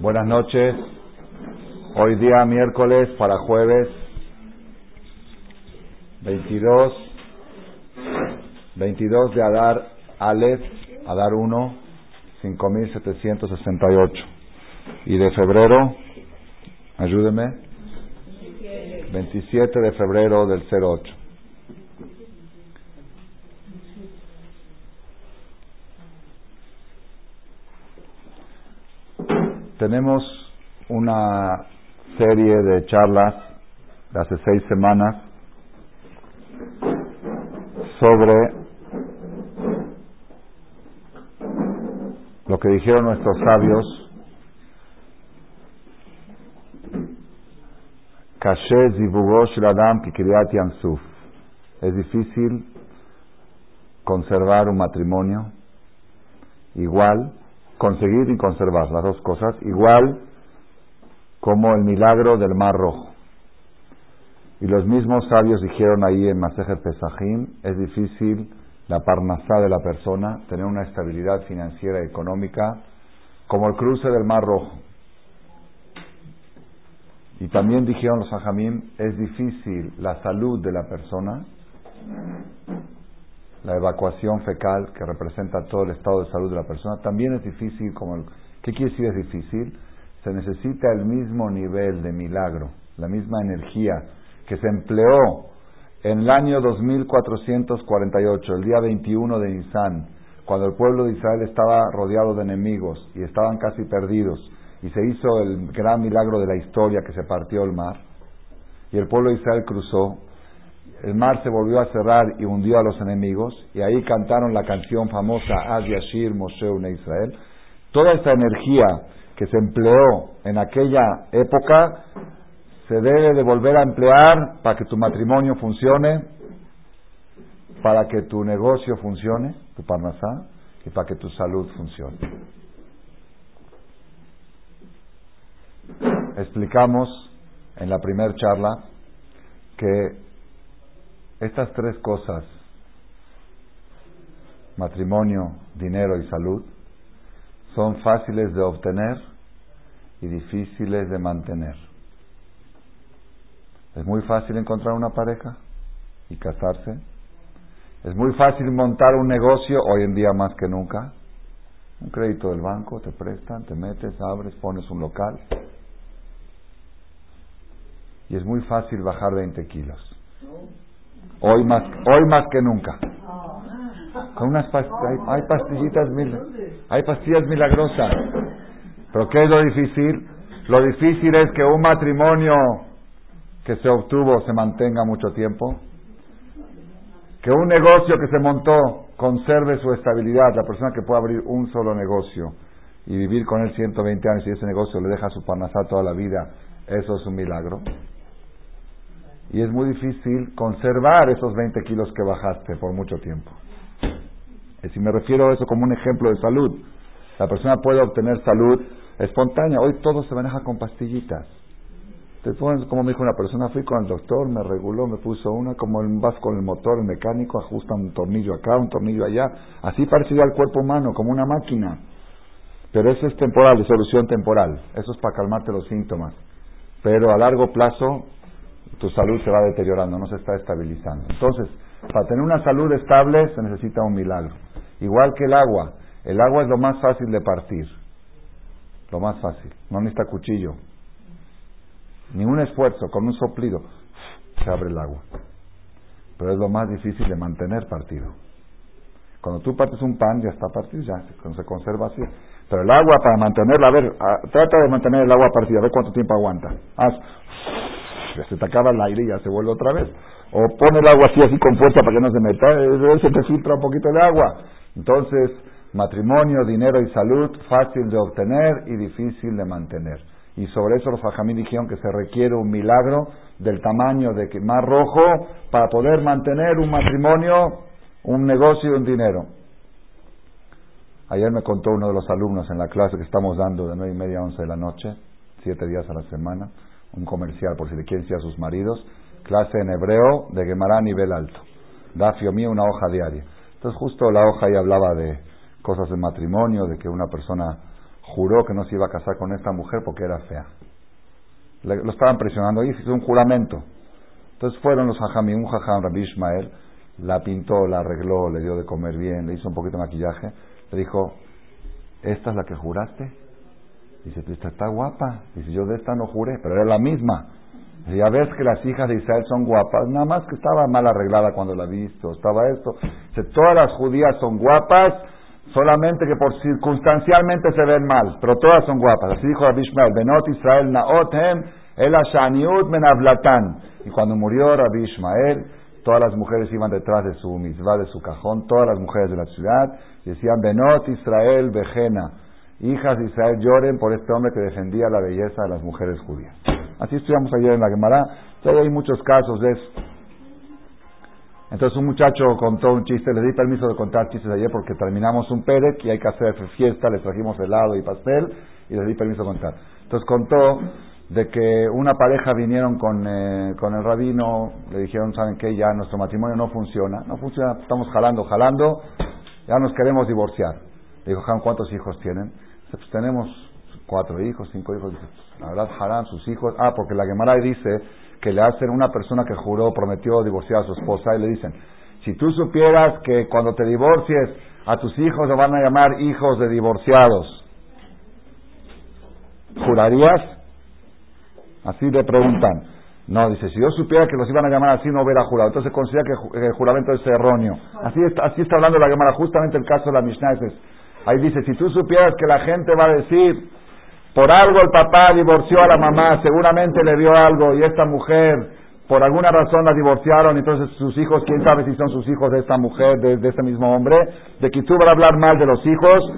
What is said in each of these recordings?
Buenas noches. Hoy día miércoles para jueves 22 22 de Adar Aleph, Adar 1, 5768. Y de febrero, ayúdeme, 27 de febrero del 08. Tenemos una serie de charlas de hace seis semanas sobre lo que dijeron nuestros sabios Es difícil conservar un matrimonio igual conseguir y conservar las dos cosas, igual como el milagro del Mar Rojo. Y los mismos sabios dijeron ahí en Masejer Pesajim, es difícil la parnasá de la persona, tener una estabilidad financiera y económica como el cruce del Mar Rojo. Y también dijeron los Sajamim, es difícil la salud de la persona la evacuación fecal que representa todo el estado de salud de la persona, también es difícil como el, ¿qué quiere decir es difícil? Se necesita el mismo nivel de milagro, la misma energía que se empleó en el año 2448, el día 21 de Nisan, cuando el pueblo de Israel estaba rodeado de enemigos y estaban casi perdidos, y se hizo el gran milagro de la historia que se partió el mar, y el pueblo de Israel cruzó, el mar se volvió a cerrar y hundió a los enemigos, y ahí cantaron la canción famosa Ad Yashir Moshe Israel. Toda esta energía que se empleó en aquella época se debe de volver a emplear para que tu matrimonio funcione, para que tu negocio funcione, tu parnasá, y para que tu salud funcione. Explicamos en la primera charla que estas tres cosas, matrimonio, dinero y salud, son fáciles de obtener y difíciles de mantener. Es muy fácil encontrar una pareja y casarse. Es muy fácil montar un negocio, hoy en día más que nunca. Un crédito del banco, te prestan, te metes, abres, pones un local. Y es muy fácil bajar 20 kilos. Hoy más, hoy más que nunca. Con unas hay, pastillitas hay pastillas milagrosas. Pero ¿qué es lo difícil? Lo difícil es que un matrimonio que se obtuvo se mantenga mucho tiempo. Que un negocio que se montó conserve su estabilidad. La persona que puede abrir un solo negocio y vivir con él 120 años y ese negocio le deja su panazá toda la vida, eso es un milagro y es muy difícil conservar esos 20 kilos que bajaste por mucho tiempo. Y si me refiero a eso como un ejemplo de salud, la persona puede obtener salud espontánea. Hoy todo se maneja con pastillitas. Te como me dijo una persona, fui con el doctor, me reguló, me puso una, como vas con el motor, el mecánico, ajusta un tornillo acá, un tornillo allá, así parecido al cuerpo humano, como una máquina. Pero eso es temporal, es solución temporal. Eso es para calmarte los síntomas. Pero a largo plazo tu salud se va deteriorando, no se está estabilizando. Entonces, para tener una salud estable se necesita un milagro. Igual que el agua. El agua es lo más fácil de partir. Lo más fácil. No necesita cuchillo. Ningún esfuerzo, con un soplido se abre el agua. Pero es lo más difícil de mantener partido. Cuando tú partes un pan ya está partido, ya se conserva así. Pero el agua para mantenerla, a ver, trata de mantener el agua partida, a ver cuánto tiempo aguanta. Haz se te acaba el aire y ya se vuelve otra vez. O pone el agua así, así con fuerza para que no se meta, se te filtra un poquito de agua. Entonces, matrimonio, dinero y salud, fácil de obtener y difícil de mantener. Y sobre eso los fajamí dijeron que se requiere un milagro del tamaño de que más rojo para poder mantener un matrimonio, un negocio y un dinero. Ayer me contó uno de los alumnos en la clase que estamos dando de nueve y media a once de la noche, siete días a la semana un comercial por si le quieren decir a sus maridos, clase en hebreo de Gemara a nivel alto. Da mío una hoja diaria. Entonces justo la hoja ahí hablaba de cosas de matrimonio, de que una persona juró que no se iba a casar con esta mujer porque era fea. lo estaban presionando y hizo un juramento. Entonces fueron los hajamim, un hajam, Rabbi Ishmael, la pintó, la arregló, le dio de comer bien, le hizo un poquito de maquillaje, le dijo, ¿esta es la que juraste? Dice, esta está guapa. Dice, yo de esta no juré, pero era la misma. Dice, ya ves que las hijas de Israel son guapas, nada más que estaba mal arreglada cuando la visto, estaba esto. Dice, todas las judías son guapas, solamente que por circunstancialmente se ven mal, pero todas son guapas. Así dijo Rabbi Ishmael, Benot Israel naotem el ashaniut menavlatan. Y cuando murió Rabbi Ishmael, todas las mujeres iban detrás de su misvá, de su cajón, todas las mujeres de la ciudad, decían, Benot Israel vejena, hijas de Israel lloren por este hombre que defendía la belleza de las mujeres judías. Así estudiamos ayer en la Gemara, ya hay muchos casos de eso. Entonces un muchacho contó un chiste, le di permiso de contar chistes ayer porque terminamos un Pérez y hay que hacer fiesta, le trajimos helado y pastel y le di permiso de contar. Entonces contó de que una pareja vinieron con, eh, con el rabino, le dijeron, ¿saben qué? Ya nuestro matrimonio no funciona, no funciona, estamos jalando, jalando, ya nos queremos divorciar. Le dijo, ¿cuántos hijos tienen? Pues tenemos cuatro hijos, cinco hijos. la verdad, jalan sus hijos. Ah, porque la Gemara dice que le hacen una persona que juró, prometió divorciar a su esposa y le dicen, si tú supieras que cuando te divorcies a tus hijos le van a llamar hijos de divorciados, ¿jurarías? Así le preguntan. No, dice, si yo supiera que los iban a llamar así, no hubiera jurado. Entonces considera que el juramento es erróneo. Así está, así está hablando la Gemara. Justamente el caso de la Mishnah es, ahí dice, si tú supieras que la gente va a decir, por algo el papá divorció a la mamá, seguramente le dio algo y esta mujer, por alguna razón la divorciaron, entonces sus hijos, quién sabe si son sus hijos de esta mujer, de, este mismo hombre, de que tú vas a hablar mal de los hijos,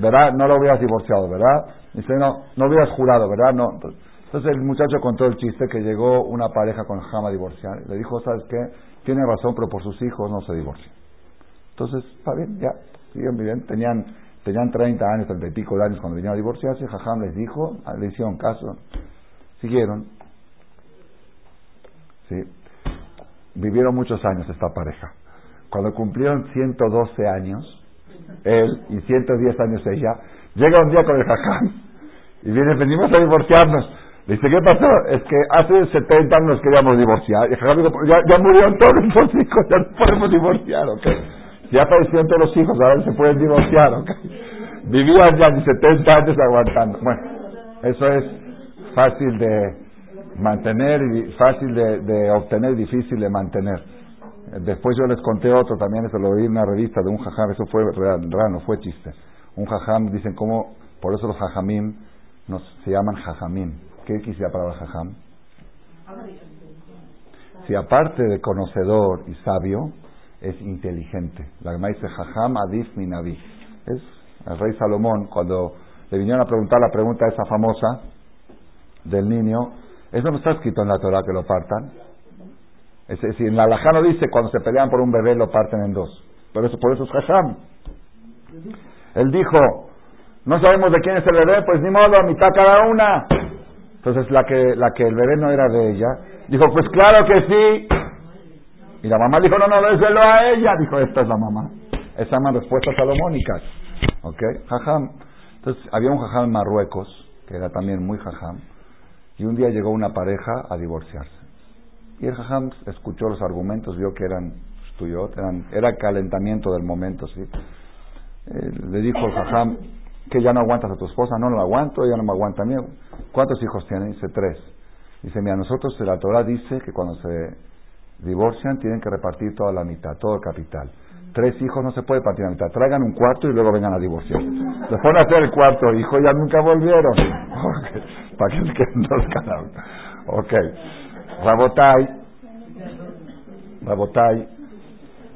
¿verdad? No lo hubieras divorciado, ¿verdad? Dice, no, no hubieras jurado, ¿verdad? No. Entonces el muchacho contó el chiste que llegó una pareja con Jama a divorciar. Le dijo, ¿sabes qué? Tiene razón, pero por sus hijos no se divorcia. Entonces, está bien, ya, siguen bien. Tenían, tenían 30 años, 30 y pico de años cuando vinieron a divorciarse. Jajam les dijo, le hicieron caso. Siguieron. Sí. Vivieron muchos años esta pareja. Cuando cumplieron 112 años, él y 110 años ella, llega un día con el jajam y viene, venimos a divorciarnos. Dice, ¿qué pasó? Es que hace 70 años queríamos divorciar. Y ya, ya murieron todos los hijos, ya no podemos divorciar, ¿ok? Ya fallecieron todos los hijos, ahora se pueden divorciar, ¿ok? Vivían ya 70 años aguantando. Bueno, eso es fácil de mantener, y fácil de, de obtener, difícil de mantener. Después yo les conté otro, también eso lo oí en una revista de un jajam, eso fue real, real no fue chiste. Un jajam, dicen cómo, por eso los jajamim nos, se llaman jajamim ¿Qué quisiera para jajam? Si aparte de conocedor y sabio, es inteligente. La Gemara dice jajam adif minavi. Es el rey Salomón, cuando le vinieron a preguntar la pregunta esa famosa del niño, eso no está escrito en la Torah que lo partan. Es decir, en la Alajá no dice cuando se pelean por un bebé lo parten en dos. Pero eso, por eso es jajam. Él dijo, no sabemos de quién es el bebé, pues ni modo, mitad cada una. Entonces la que, la que el bebé no era de ella, dijo, pues claro que sí. Y la mamá dijo, no, no, déselo a ella. Dijo, esta es la mamá. Esas llaman respuestas salomónicas. ¿Ok? Jajam. Entonces había un jajam en Marruecos, que era también muy jajam, y un día llegó una pareja a divorciarse. Y el jajam escuchó los argumentos, vio que eran tuyos, eran, era calentamiento del momento, ¿sí? Eh, le dijo el jajam, que ya no aguantas a tu esposa, no, lo aguanto, ella no me aguanta a mí. ¿Cuántos hijos tienen? Dice tres. Dice, mira, nosotros la Torah dice que cuando se divorcian tienen que repartir toda la mitad, todo el capital. Tres hijos no se puede partir la mitad. Traigan un cuarto y luego vengan a divorciar. Ponen a hacer el cuarto hijo, ya nunca volvieron. Para que queden dos. Ok. Rabotai. Rabotai.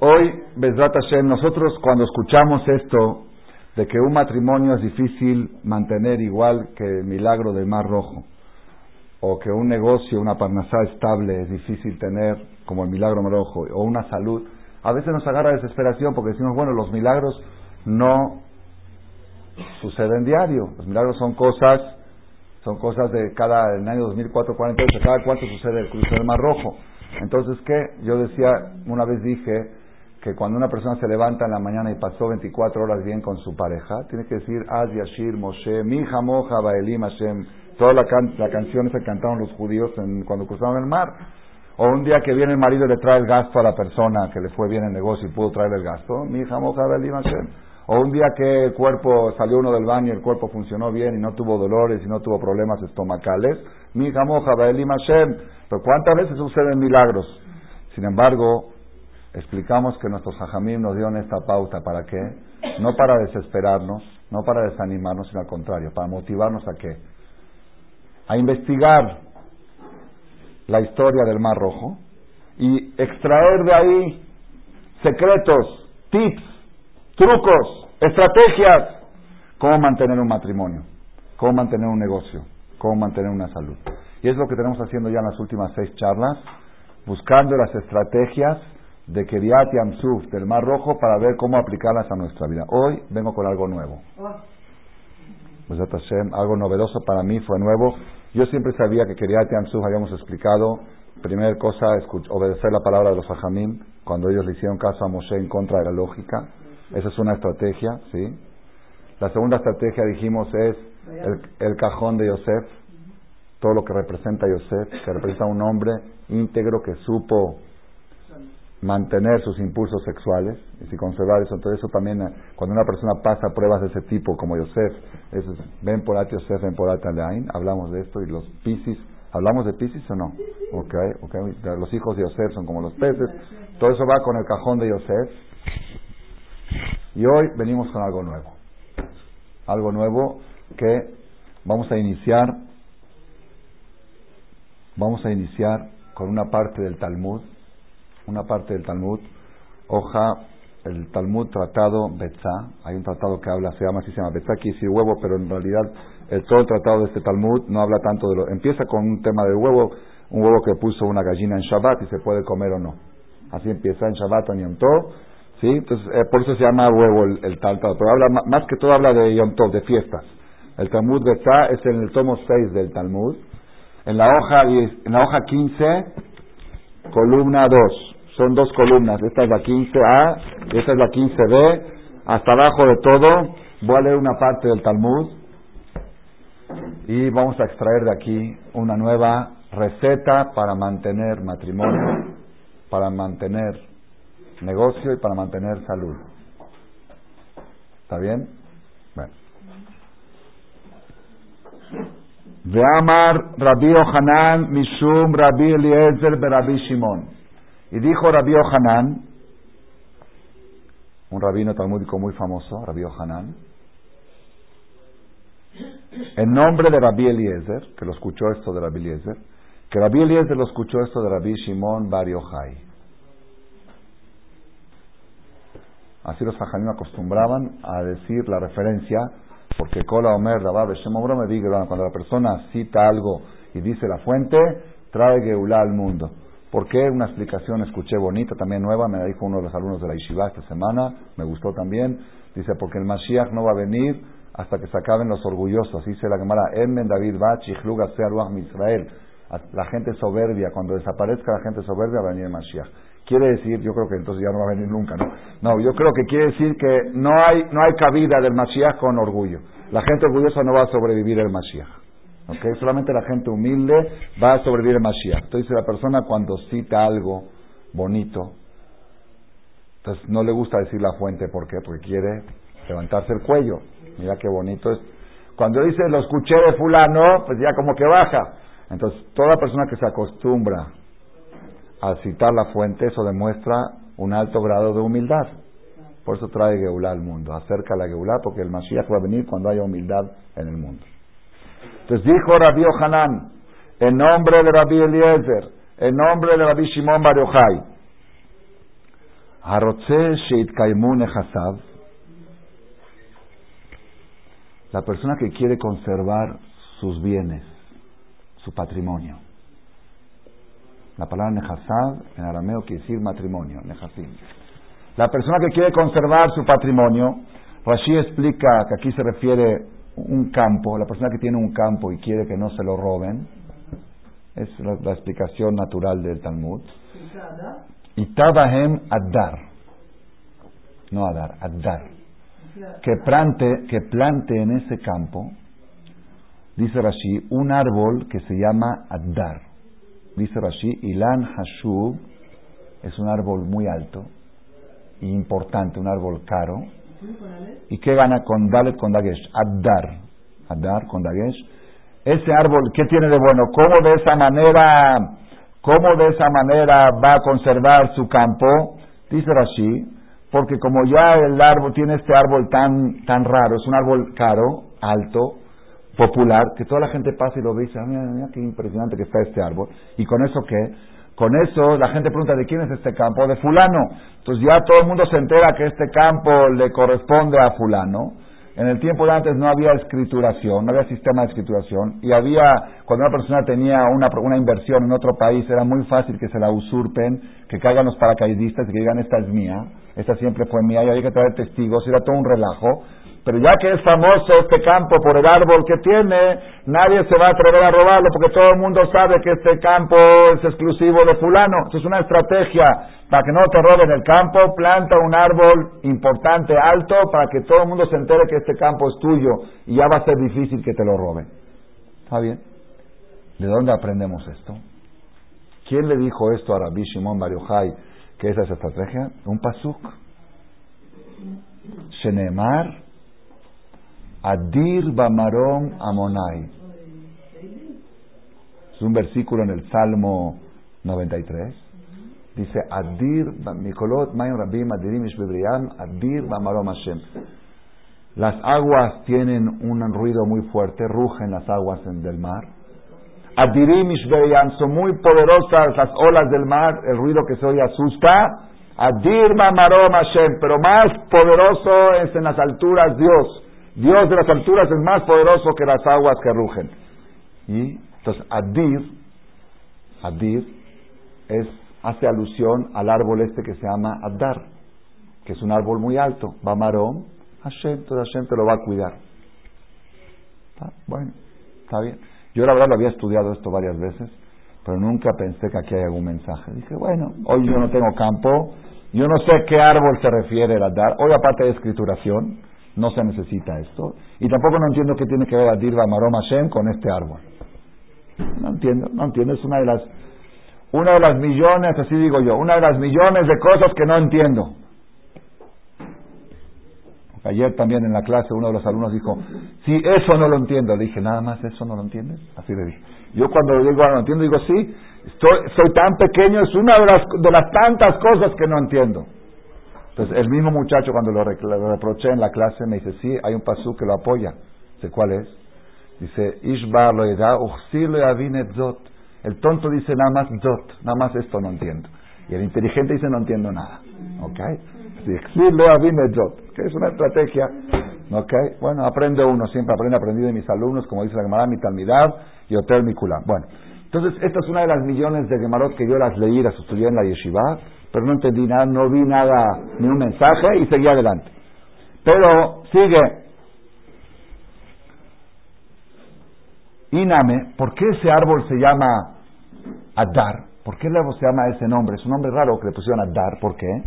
Hoy, Bezrat Hashem, nosotros cuando escuchamos esto, de que un matrimonio es difícil mantener igual que el milagro del Mar Rojo, o que un negocio, una parnasá estable es difícil tener como el milagro Rojo, o una salud, a veces nos agarra desesperación porque decimos, bueno, los milagros no suceden diario, los milagros son cosas, son cosas de cada, en el año 2004, 48, cada cuánto sucede el cruce del Mar Rojo. Entonces, ¿qué? Yo decía, una vez dije, que cuando una persona se levanta en la mañana y pasó 24 horas bien con su pareja, tiene que decir Az Yashir Moshe, Mi Moja Baelim Hashem. Toda la, can la esa cantaron los judíos cuando cruzaron el mar. O un día que viene el marido y le trae el gasto a la persona que le fue bien el negocio y pudo traer el gasto, Mi Moja Baelim Hashem. O un día que el cuerpo salió uno del baño y el cuerpo funcionó bien y no tuvo dolores y no tuvo problemas estomacales, Mi Moja Baelim Hashem. Pero ¿cuántas veces suceden milagros? Sin embargo, explicamos que nuestros hajamim nos dieron esta pauta. ¿Para qué? No para desesperarnos, no para desanimarnos, sino al contrario, para motivarnos a qué? A investigar la historia del Mar Rojo y extraer de ahí secretos, tips, trucos, estrategias, cómo mantener un matrimonio, cómo mantener un negocio, cómo mantener una salud. Y es lo que tenemos haciendo ya en las últimas seis charlas, buscando las estrategias de Keriat Yamsuf, del Mar Rojo, para ver cómo aplicarlas a nuestra vida. Hoy vengo con algo nuevo. Pues algo novedoso para mí, fue nuevo. Yo siempre sabía que Keriat Yamsuf, habíamos explicado, primera cosa, obedecer la palabra de los Ajamim, cuando ellos le hicieron caso a Moshe en contra de la lógica. Esa es una estrategia, ¿sí? La segunda estrategia, dijimos, es el, el cajón de Yosef, todo lo que representa Yosef, que representa un hombre íntegro que supo mantener sus impulsos sexuales y si conservar eso. Entonces eso también, eh, cuando una persona pasa pruebas de ese tipo, como Yosef, es, ven por Yosef, ven por Ataleain, hablamos de esto y los Piscis, ¿hablamos de Piscis o no? Okay, okay. Los hijos de Yosef son como los peces, todo eso va con el cajón de Yosef. Y hoy venimos con algo nuevo, algo nuevo que vamos a iniciar, vamos a iniciar con una parte del Talmud una parte del Talmud, hoja, el Talmud tratado Betzá, hay un tratado que habla, se llama así, se llama Betzá, quiere decir huevo, pero en realidad el, todo el tratado de este Talmud no habla tanto de lo, empieza con un tema del huevo, un huevo que puso una gallina en Shabbat y se puede comer o no. Así empieza en Shabbat o Yom Tov, ¿sí? Entonces, eh, por eso se llama huevo el, el tal, pero habla, más que todo habla de Yom Tov, de fiestas. El Talmud Betzá es en el tomo 6 del Talmud. En la hoja, en la hoja 15, columna 2 son dos columnas. Esta es la 15A y esta es la 15B. Hasta abajo de todo voy a leer una parte del Talmud y vamos a extraer de aquí una nueva receta para mantener matrimonio, para mantener negocio y para mantener salud. ¿Está bien? Bueno. Amar Rabbi Hanan Mishum Rabbi Eliezer Rabbi Shimon. Y dijo Rabbi Hanan, un rabino talmúdico muy famoso, Rabbi Hanan, en nombre de Rabbi Eliezer, que lo escuchó esto de Rabbi Eliezer, que Rabbi Eliezer lo escuchó esto de Rabbi Shimon Bar Yochai. Así los fajanim acostumbraban a decir la referencia, porque Kola Omer Rabab me diga, cuando la persona cita algo y dice la fuente, trae Geulah al mundo. ¿Por qué? Una explicación escuché bonita, también nueva, me la dijo uno de los alumnos de la Yeshiva esta semana, me gustó también. Dice, porque el Mashiach no va a venir hasta que se acaben los orgullosos. Dice la Gemara, Emmen David Bach, Israel. La gente soberbia, cuando desaparezca la gente soberbia va a venir el Mashiach. Quiere decir, yo creo que entonces ya no va a venir nunca, ¿no? No, yo creo que quiere decir que no hay, no hay cabida del Mashiach con orgullo. La gente orgullosa no va a sobrevivir el Mashiach. Solamente la gente humilde va a sobrevivir el Mashiach. Entonces la persona cuando cita algo bonito, entonces no le gusta decir la fuente, ¿por qué? Porque quiere levantarse el cuello. Mira qué bonito es. Cuando dice lo escuché de fulano, pues ya como que baja. Entonces toda persona que se acostumbra a citar la fuente, eso demuestra un alto grado de humildad. Por eso trae Geulah al mundo, acerca la Geulah, porque el Mashiach va a venir cuando haya humildad en el mundo. Entonces dijo Rabbi Hanan, en nombre de Rabbi Eliezer, en nombre de Rabbi Shimon Bar Yochai, la persona que quiere conservar sus bienes, su patrimonio. La palabra Nehasav en arameo quiere decir matrimonio, Nehasim. La persona que quiere conservar su patrimonio, Rashi explica que aquí se refiere un campo, la persona que tiene un campo y quiere que no se lo roben, es la, explicación natural del Talmud. Y Tabahem Adar. no Adar, Adar. Que plante, que plante en ese campo, dice Rashi, un árbol que se llama Adar. Dice Rashi, Ilan Hashub es un árbol muy alto y importante, un árbol caro. ¿Y qué gana con Dalet con Dagesh? Adar. Adar con Dagesh. Ese árbol, ¿qué tiene de bueno? ¿Cómo de esa manera, cómo de esa manera va a conservar su campo? Dice Rashi, porque como ya el árbol tiene este árbol tan, tan raro, es un árbol caro, alto, popular, que toda la gente pasa y lo ve y dice, ah, mira, mira qué impresionante que está este árbol. ¿Y con eso qué? Con eso la gente pregunta, ¿de quién es este campo? De fulano. Entonces ya todo el mundo se entera que este campo le corresponde a fulano. En el tiempo de antes no había escrituración, no había sistema de escrituración y había, cuando una persona tenía una, una inversión en otro país, era muy fácil que se la usurpen, que caigan los paracaidistas y que digan, esta es mía, esta siempre fue mía y había que traer testigos, era todo un relajo. Pero ya que es famoso este campo por el árbol que tiene, nadie se va a atrever a robarlo porque todo el mundo sabe que este campo es exclusivo de fulano. Eso es una estrategia para que no te roben el campo, planta un árbol importante, alto, para que todo el mundo se entere que este campo es tuyo y ya va a ser difícil que te lo roben. ¿Está bien? ¿De dónde aprendemos esto? ¿Quién le dijo esto a Rabbi Shimon Bar que esa es estrategia? Un pasuk. Shenemar Adir Bamarom Amonai. Es un versículo en el Salmo 93. Dice, Adir, Mikolot, Mayim Rabim, Adirim, Adir Bamarom Hashem. Las aguas tienen un ruido muy fuerte, rugen las aguas del mar. Adirim son muy poderosas las olas del mar, el ruido que se oye asusta. Adir Bamarom Hashem, pero más poderoso es en las alturas Dios. Dios de las alturas es más poderoso que las aguas que rugen. Y entonces Adir, Adir es, hace alusión al árbol este que se llama Adar, que es un árbol muy alto. Bamarón, Hashem, entonces Hashem te lo va a cuidar. Bueno, está bien. Yo la verdad lo había estudiado esto varias veces, pero nunca pensé que aquí hay algún mensaje. Dije, bueno, hoy yo no tengo campo, yo no sé qué árbol se refiere el Adar, hoy aparte de escrituración, no se necesita esto. Y tampoco no entiendo qué tiene que ver Adirva Marom Hashem con este árbol. No entiendo, no entiendo. Es una de las, una de las millones, así digo yo, una de las millones de cosas que no entiendo. Ayer también en la clase uno de los alumnos dijo, si eso no lo entiendo. Le dije, nada más eso no lo entiendes. Así le dije. Yo cuando digo, ah, no lo entiendo, digo, sí, estoy, soy tan pequeño, es una de las, de las tantas cosas que no entiendo. Entonces, el mismo muchacho cuando lo, reproché en la clase me dice, sí, hay un pasú que lo apoya. Dice, ¿cuál es? Dice, Ishbar lo zot. El tonto dice nada más zot, nada más esto no entiendo. Y el inteligente dice no entiendo nada. ¿Ok? zot. Que es una estrategia. ¿Ok? Bueno, aprende uno, siempre aprende, aprendí de mis alumnos, como dice la Gemara, mi y hotel Mikulam. Bueno, entonces esta es una de las millones de Gemarot que yo las leí, las estudié en la yeshiva pero no entendí nada, no vi nada, ni un mensaje y seguí adelante. Pero sigue. Iname, ¿por qué ese árbol se llama Adar? ¿Por qué el árbol se llama ese nombre? Es un nombre raro que le pusieron Adar, ¿por qué?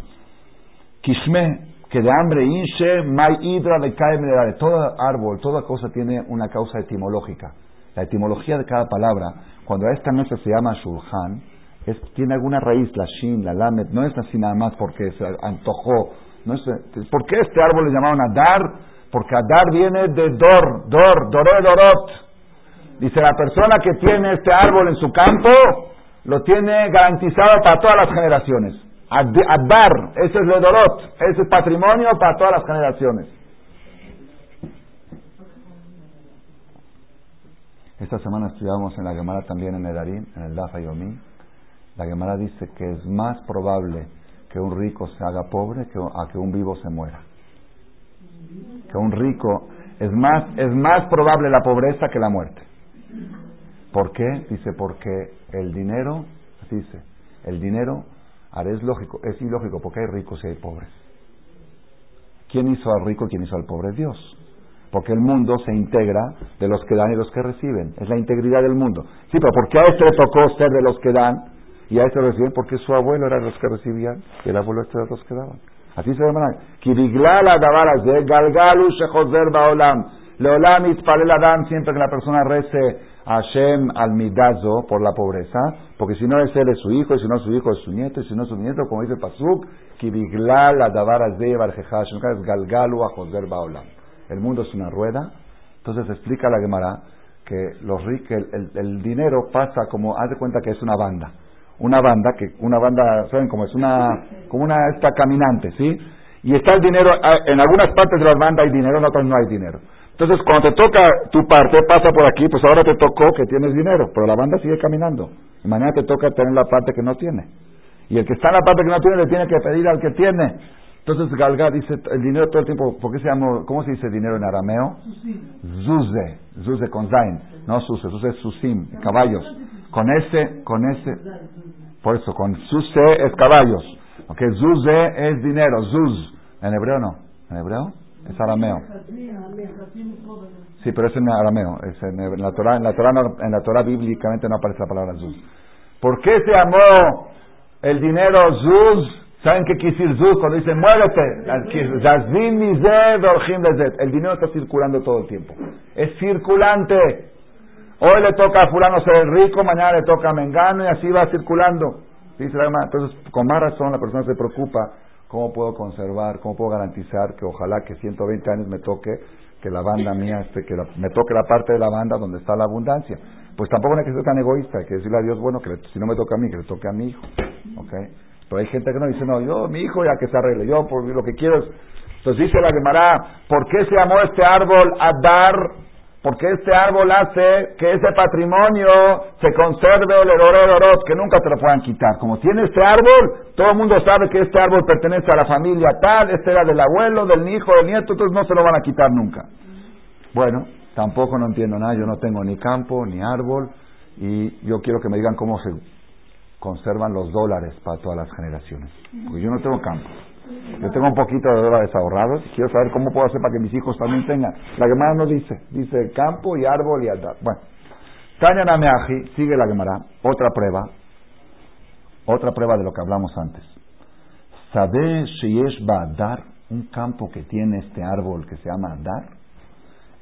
Kishme, que de hambre inche, mai hidra de de Todo árbol, toda cosa tiene una causa etimológica. La etimología de cada palabra, cuando a esta mesa se llama Shulchan, tiene alguna raíz, la shin, la lamet, no es así nada más porque se antojó. No es, ¿Por qué este árbol le llamaron Adar? Porque Adar viene de Dor, Dor, Doré, Dorot. Dice, la persona que tiene este árbol en su campo, lo tiene garantizado para todas las generaciones. Adar, ese es lo Dorot, ese es patrimonio para todas las generaciones. Esta semana estudiamos en la Gemara también en Edarim, en el Dafa Yomi, la Gemara dice que es más probable que un rico se haga pobre que a que un vivo se muera. Que un rico es más es más probable la pobreza que la muerte. ¿Por qué? Dice porque el dinero, dice, el dinero ahora es lógico, es ilógico porque hay ricos y hay pobres. ¿Quién hizo al rico y quién hizo al pobre? Dios. Porque el mundo se integra de los que dan y los que reciben. Es la integridad del mundo. Sí, pero ¿por qué a este le tocó ser de los que dan y a este reciben porque su abuelo era los que recibían y el abuelo este de los que daban. Así se llama. Kibiglal de galgalu shechozer baolam. Leolam itpalel adam siempre que la persona rece a Hashem al midazo por la pobreza, porque si no es él es su hijo, y si no su hijo es su nieto, y si no es su nieto, como dice Pasuk, kibiglal de barjejash, es galgalu a joder baolam. El mundo es una rueda, entonces explica la Gemara que los ricos, el, dinero pasa como, haz de cuenta que es una banda. Una banda, que una banda, ¿saben cómo es? Una, como una esta caminante, ¿sí? Y está el dinero, ah, en algunas partes de la banda hay dinero, en otras no hay dinero. Entonces, cuando te toca tu parte, pasa por aquí, pues ahora te tocó que tienes dinero, pero la banda sigue caminando. Y mañana te toca tener la parte que no tiene. Y el que está en la parte que no tiene le tiene que pedir al que tiene. Entonces Galga dice, el dinero todo el tiempo, ¿por qué se llama, cómo se dice dinero en arameo? Zuze, Zuze con Zain, no Suze, Suze es Susim, caballos. Con ese, con ese, por eso, con Suze es caballos. Ok, Zuze es dinero, Zuz. En hebreo no, en hebreo es arameo. Sí, pero es en arameo. Es en, la Torah, en la Torah, en la Torah bíblicamente no aparece la palabra Zuz. ¿Por qué se llamó el dinero Zuz? ¿Saben qué quiere decir Zuz? Cuando dice muévete, el dinero está circulando todo el tiempo. Es circulante. Hoy le toca a fulano ser el rico, mañana le toca a Mengano y así va circulando. Dice la Entonces, con más razón la persona se preocupa cómo puedo conservar, cómo puedo garantizar que ojalá que 120 años me toque que la banda mía, este, que me toque la parte de la banda donde está la abundancia. Pues tampoco hay que ser tan egoísta, hay que decirle a Dios, bueno, que si no me toca a mí, que le toque a mi hijo. ¿okay? Pero hay gente que no dice, no, yo, mi hijo ya que se arregle, yo por lo que quiero es... Entonces dice la Gemara, ¿por qué se llamó este árbol Adar? Porque este árbol hace que ese patrimonio se conserve el orot, que nunca te lo puedan quitar. Como tiene este árbol, todo el mundo sabe que este árbol pertenece a la familia tal, este era del abuelo, del hijo, del nieto, entonces no se lo van a quitar nunca. Bueno, tampoco no entiendo nada, yo no tengo ni campo, ni árbol, y yo quiero que me digan cómo se conservan los dólares para todas las generaciones. Porque yo no tengo campo. Yo tengo un poquito de dólares ahorrados quiero saber cómo puedo hacer para que mis hijos también tengan. La Gemara no dice, dice campo y árbol y altar. Bueno, Tanya Nameaji, sigue la Gemara, otra prueba, otra prueba de lo que hablamos antes. ¿Sabe si es dar un campo que tiene este árbol que se llama Dar?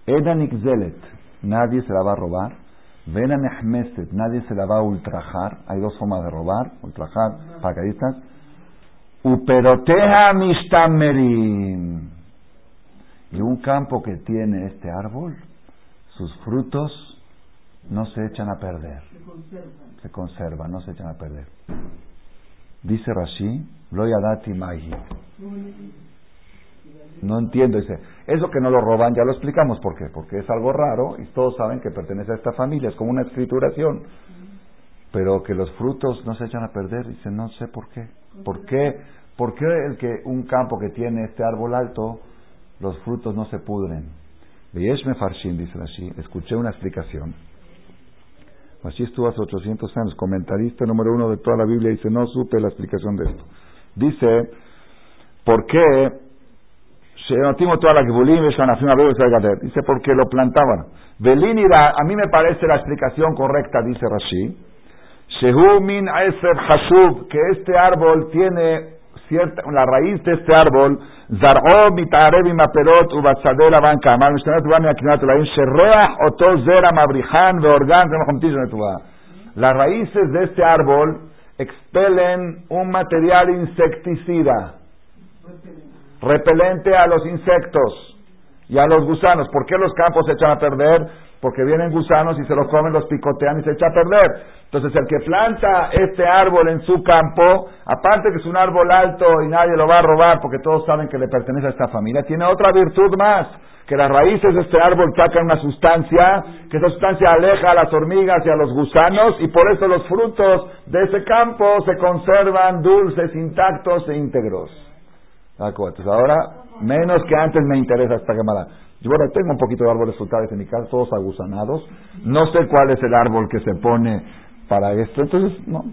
Edanik Zelet, nadie se la va a robar. Ven a nadie se la va a ultrajar. Hay dos formas de robar, ultrajar, pagadistas. Uperoteja mistamerim. Y un campo que tiene este árbol, sus frutos no se echan a perder. Se conservan, no se echan a perder. Dice Rashi, lo yadati. No entiendo. Dice, eso que no lo roban, ya lo explicamos por qué. Porque es algo raro y todos saben que pertenece a esta familia. Es como una escrituración. Pero que los frutos no se echan a perder. Dice, no sé por qué. ¿Por qué? ¿Por qué el que un campo que tiene este árbol alto, los frutos no se pudren? me Farshin dice así. Escuché una explicación. Así estuvo hace 800 años. Comentarista número uno de toda la Biblia. Dice, no supe la explicación de esto. Dice, ¿por qué Dice, porque lo plantaban. Belínira, a mí me parece la explicación correcta, dice Rashi. Shehu min hasub, que este árbol tiene cierta, la raíz de este árbol, zar'o mitarev maperot ubatzadeh la banca, mal mishtanat uban yakinat ulaim, sherreach oto zera mabrihan veorgan Las raíces de este árbol expelen un material insecticida repelente a los insectos y a los gusanos. ¿Por qué los campos se echan a perder? Porque vienen gusanos y se los comen, los picotean y se echa a perder. Entonces el que planta este árbol en su campo, aparte que es un árbol alto y nadie lo va a robar porque todos saben que le pertenece a esta familia, tiene otra virtud más, que las raíces de este árbol sacan una sustancia, que esa sustancia aleja a las hormigas y a los gusanos y por eso los frutos de ese campo se conservan dulces, intactos e íntegros. Entonces ahora, menos que antes me interesa esta cámara. Yo bueno, tengo un poquito de árboles frutales en mi casa, todos agusanados. No sé cuál es el árbol que se pone para esto. Entonces, no.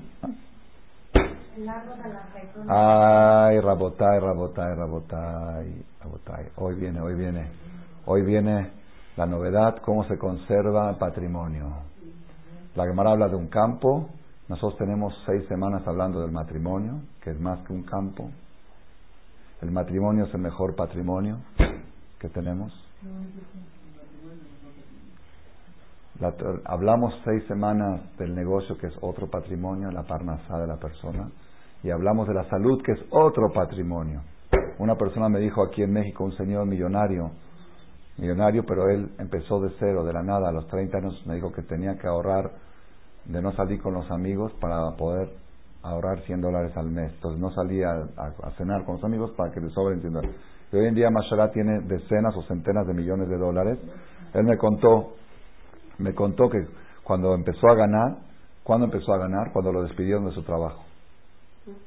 Ay, rabotay, rabotay, rabotay, rabotay. Hoy viene, hoy viene. Hoy viene la novedad, cómo se conserva patrimonio. La Gemara habla de un campo. Nosotros tenemos seis semanas hablando del matrimonio, que es más que un campo. ¿El matrimonio es el mejor patrimonio que tenemos? hablamos seis semanas del negocio, que es otro patrimonio, la parnasá de la persona, y hablamos de la salud, que es otro patrimonio. Una persona me dijo aquí en México, un señor millonario, millonario, pero él empezó de cero, de la nada, a los 30 años me dijo que tenía que ahorrar de no salir con los amigos para poder ahorrar 100 dólares al mes. Entonces no salía a, cenar con los amigos para que le sobren 100 dólares. Y hoy en día Mashallah tiene decenas o centenas de millones de dólares. Él me contó, me contó que cuando empezó a ganar, ¿cuándo empezó a ganar? Cuando lo despidieron de su trabajo.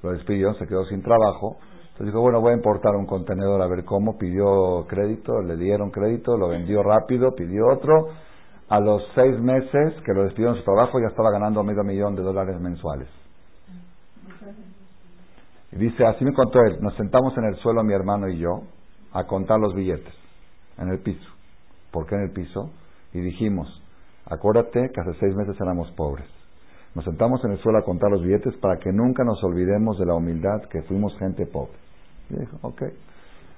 Lo despidieron, se quedó sin trabajo. Entonces dijo, bueno, voy a importar un contenedor a ver cómo. Pidió crédito, le dieron crédito, lo vendió rápido, pidió otro. A los seis meses que lo despidieron de su trabajo ya estaba ganando medio millón de dólares mensuales. Y dice, así me contó él, nos sentamos en el suelo mi hermano y yo a contar los billetes en el piso. ¿Por qué en el piso? Y dijimos, acuérdate que hace seis meses éramos pobres. Nos sentamos en el suelo a contar los billetes para que nunca nos olvidemos de la humildad que fuimos gente pobre. Y dijo, ok.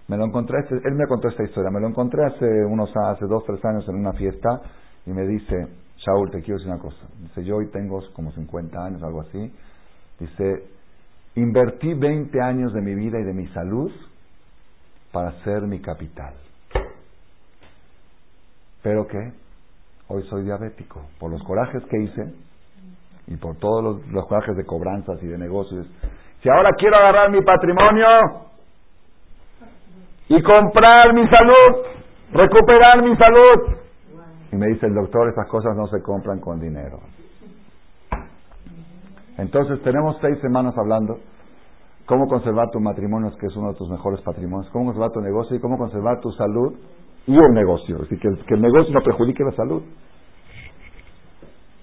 Me lo encontré, él me contó esta historia, me lo encontré hace unos, hace dos, tres años en una fiesta y me dice, Shaul, te quiero decir una cosa. Dice, yo hoy tengo como 50 años, algo así. Dice, Invertí 20 años de mi vida y de mi salud para ser mi capital. Pero que hoy soy diabético por los corajes que hice y por todos los, los corajes de cobranzas y de negocios. Si ahora quiero agarrar mi patrimonio y comprar mi salud, recuperar mi salud. Y me dice el doctor, esas cosas no se compran con dinero. Entonces tenemos seis semanas hablando cómo conservar tu matrimonio, que es uno de tus mejores patrimonios, cómo conservar tu negocio y cómo conservar tu salud y el negocio. Así que que el negocio no perjudique la salud.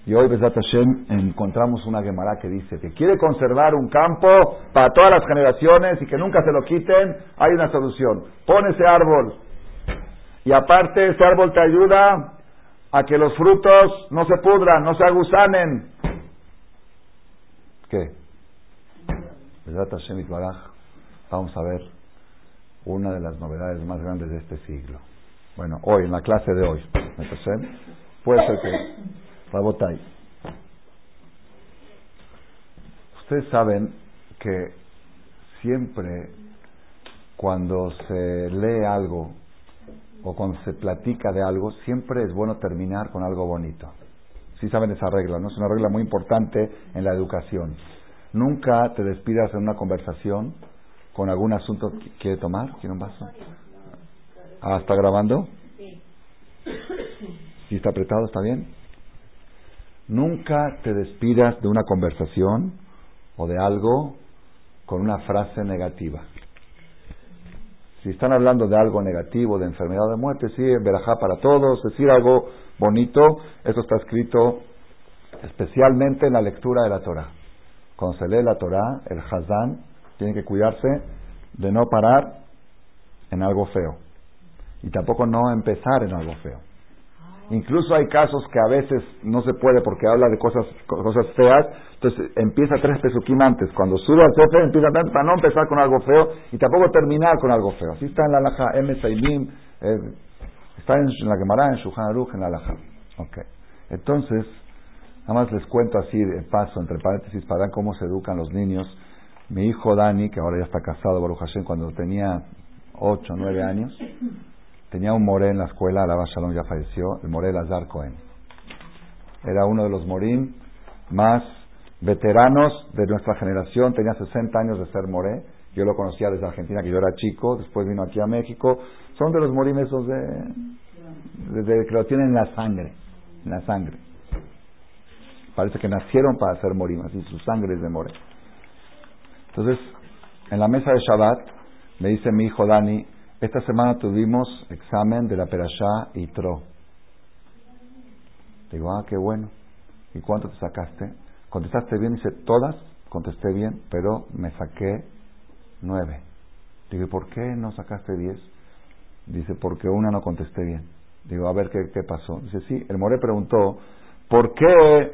Y hoy, Besat Hashem, encontramos una Gemara que dice que quiere conservar un campo para todas las generaciones y que nunca se lo quiten. Hay una solución. Pon ese árbol. Y aparte, ese árbol te ayuda a que los frutos no se pudran, no se agusanen. ¿Qué? Vamos a ver una de las novedades más grandes de este siglo. Bueno, hoy, en la clase de hoy, puede ser que. Rabotai. Ustedes saben que siempre cuando se lee algo o cuando se platica de algo, siempre es bueno terminar con algo bonito. Si saben esa regla, ¿no? Es una regla muy importante en la educación. Nunca te despidas en una conversación con algún asunto quiere tomar. ¿Quiere un vaso? Ah, ¿está grabando? Si está apretado, ¿está bien? Nunca te despidas de una conversación o de algo con una frase negativa. Si están hablando de algo negativo, de enfermedad de muerte, sí, verajá para todos, decir algo bonito, eso está escrito especialmente en la lectura de la Torah. Cuando se lee la Torah, el Hazán tiene que cuidarse de no parar en algo feo y tampoco no empezar en algo feo. Incluso hay casos que a veces no se puede porque habla de cosas, cosas feas, entonces empieza tres pesukim antes. Cuando sube al jefe empieza para no empezar con algo feo y tampoco terminar con algo feo. Así está en la Alaja M. Sailim, eh, está en, la Gemara, en Shuhan Aruch, en la Alaja. Okay. Entonces, nada más les cuento así de paso, entre paréntesis, para ver cómo se educan los niños. Mi hijo Dani, que ahora ya está casado, Baruch Hashem, cuando tenía 8 9 años, Tenía un moré en la escuela, Alaba Shalom ya falleció, el moré Lazar Cohen. Era uno de los morín más veteranos de nuestra generación, tenía 60 años de ser moré. Yo lo conocía desde Argentina, que yo era chico, después vino aquí a México. Son de los morín esos de, de, que lo tienen en la sangre, en la sangre. Parece que nacieron para ser morim, así su sangre es de moré. Entonces, en la mesa de Shabbat, me dice mi hijo Dani, esta semana tuvimos examen de la Perashá y Tro. Digo, ah, qué bueno. ¿Y cuánto te sacaste? ¿Contestaste bien? Dice, todas contesté bien, pero me saqué nueve. Digo, ¿por qué no sacaste diez? Dice, porque una no contesté bien. Digo, a ver qué, pasó. Dice, sí, el More preguntó, ¿por qué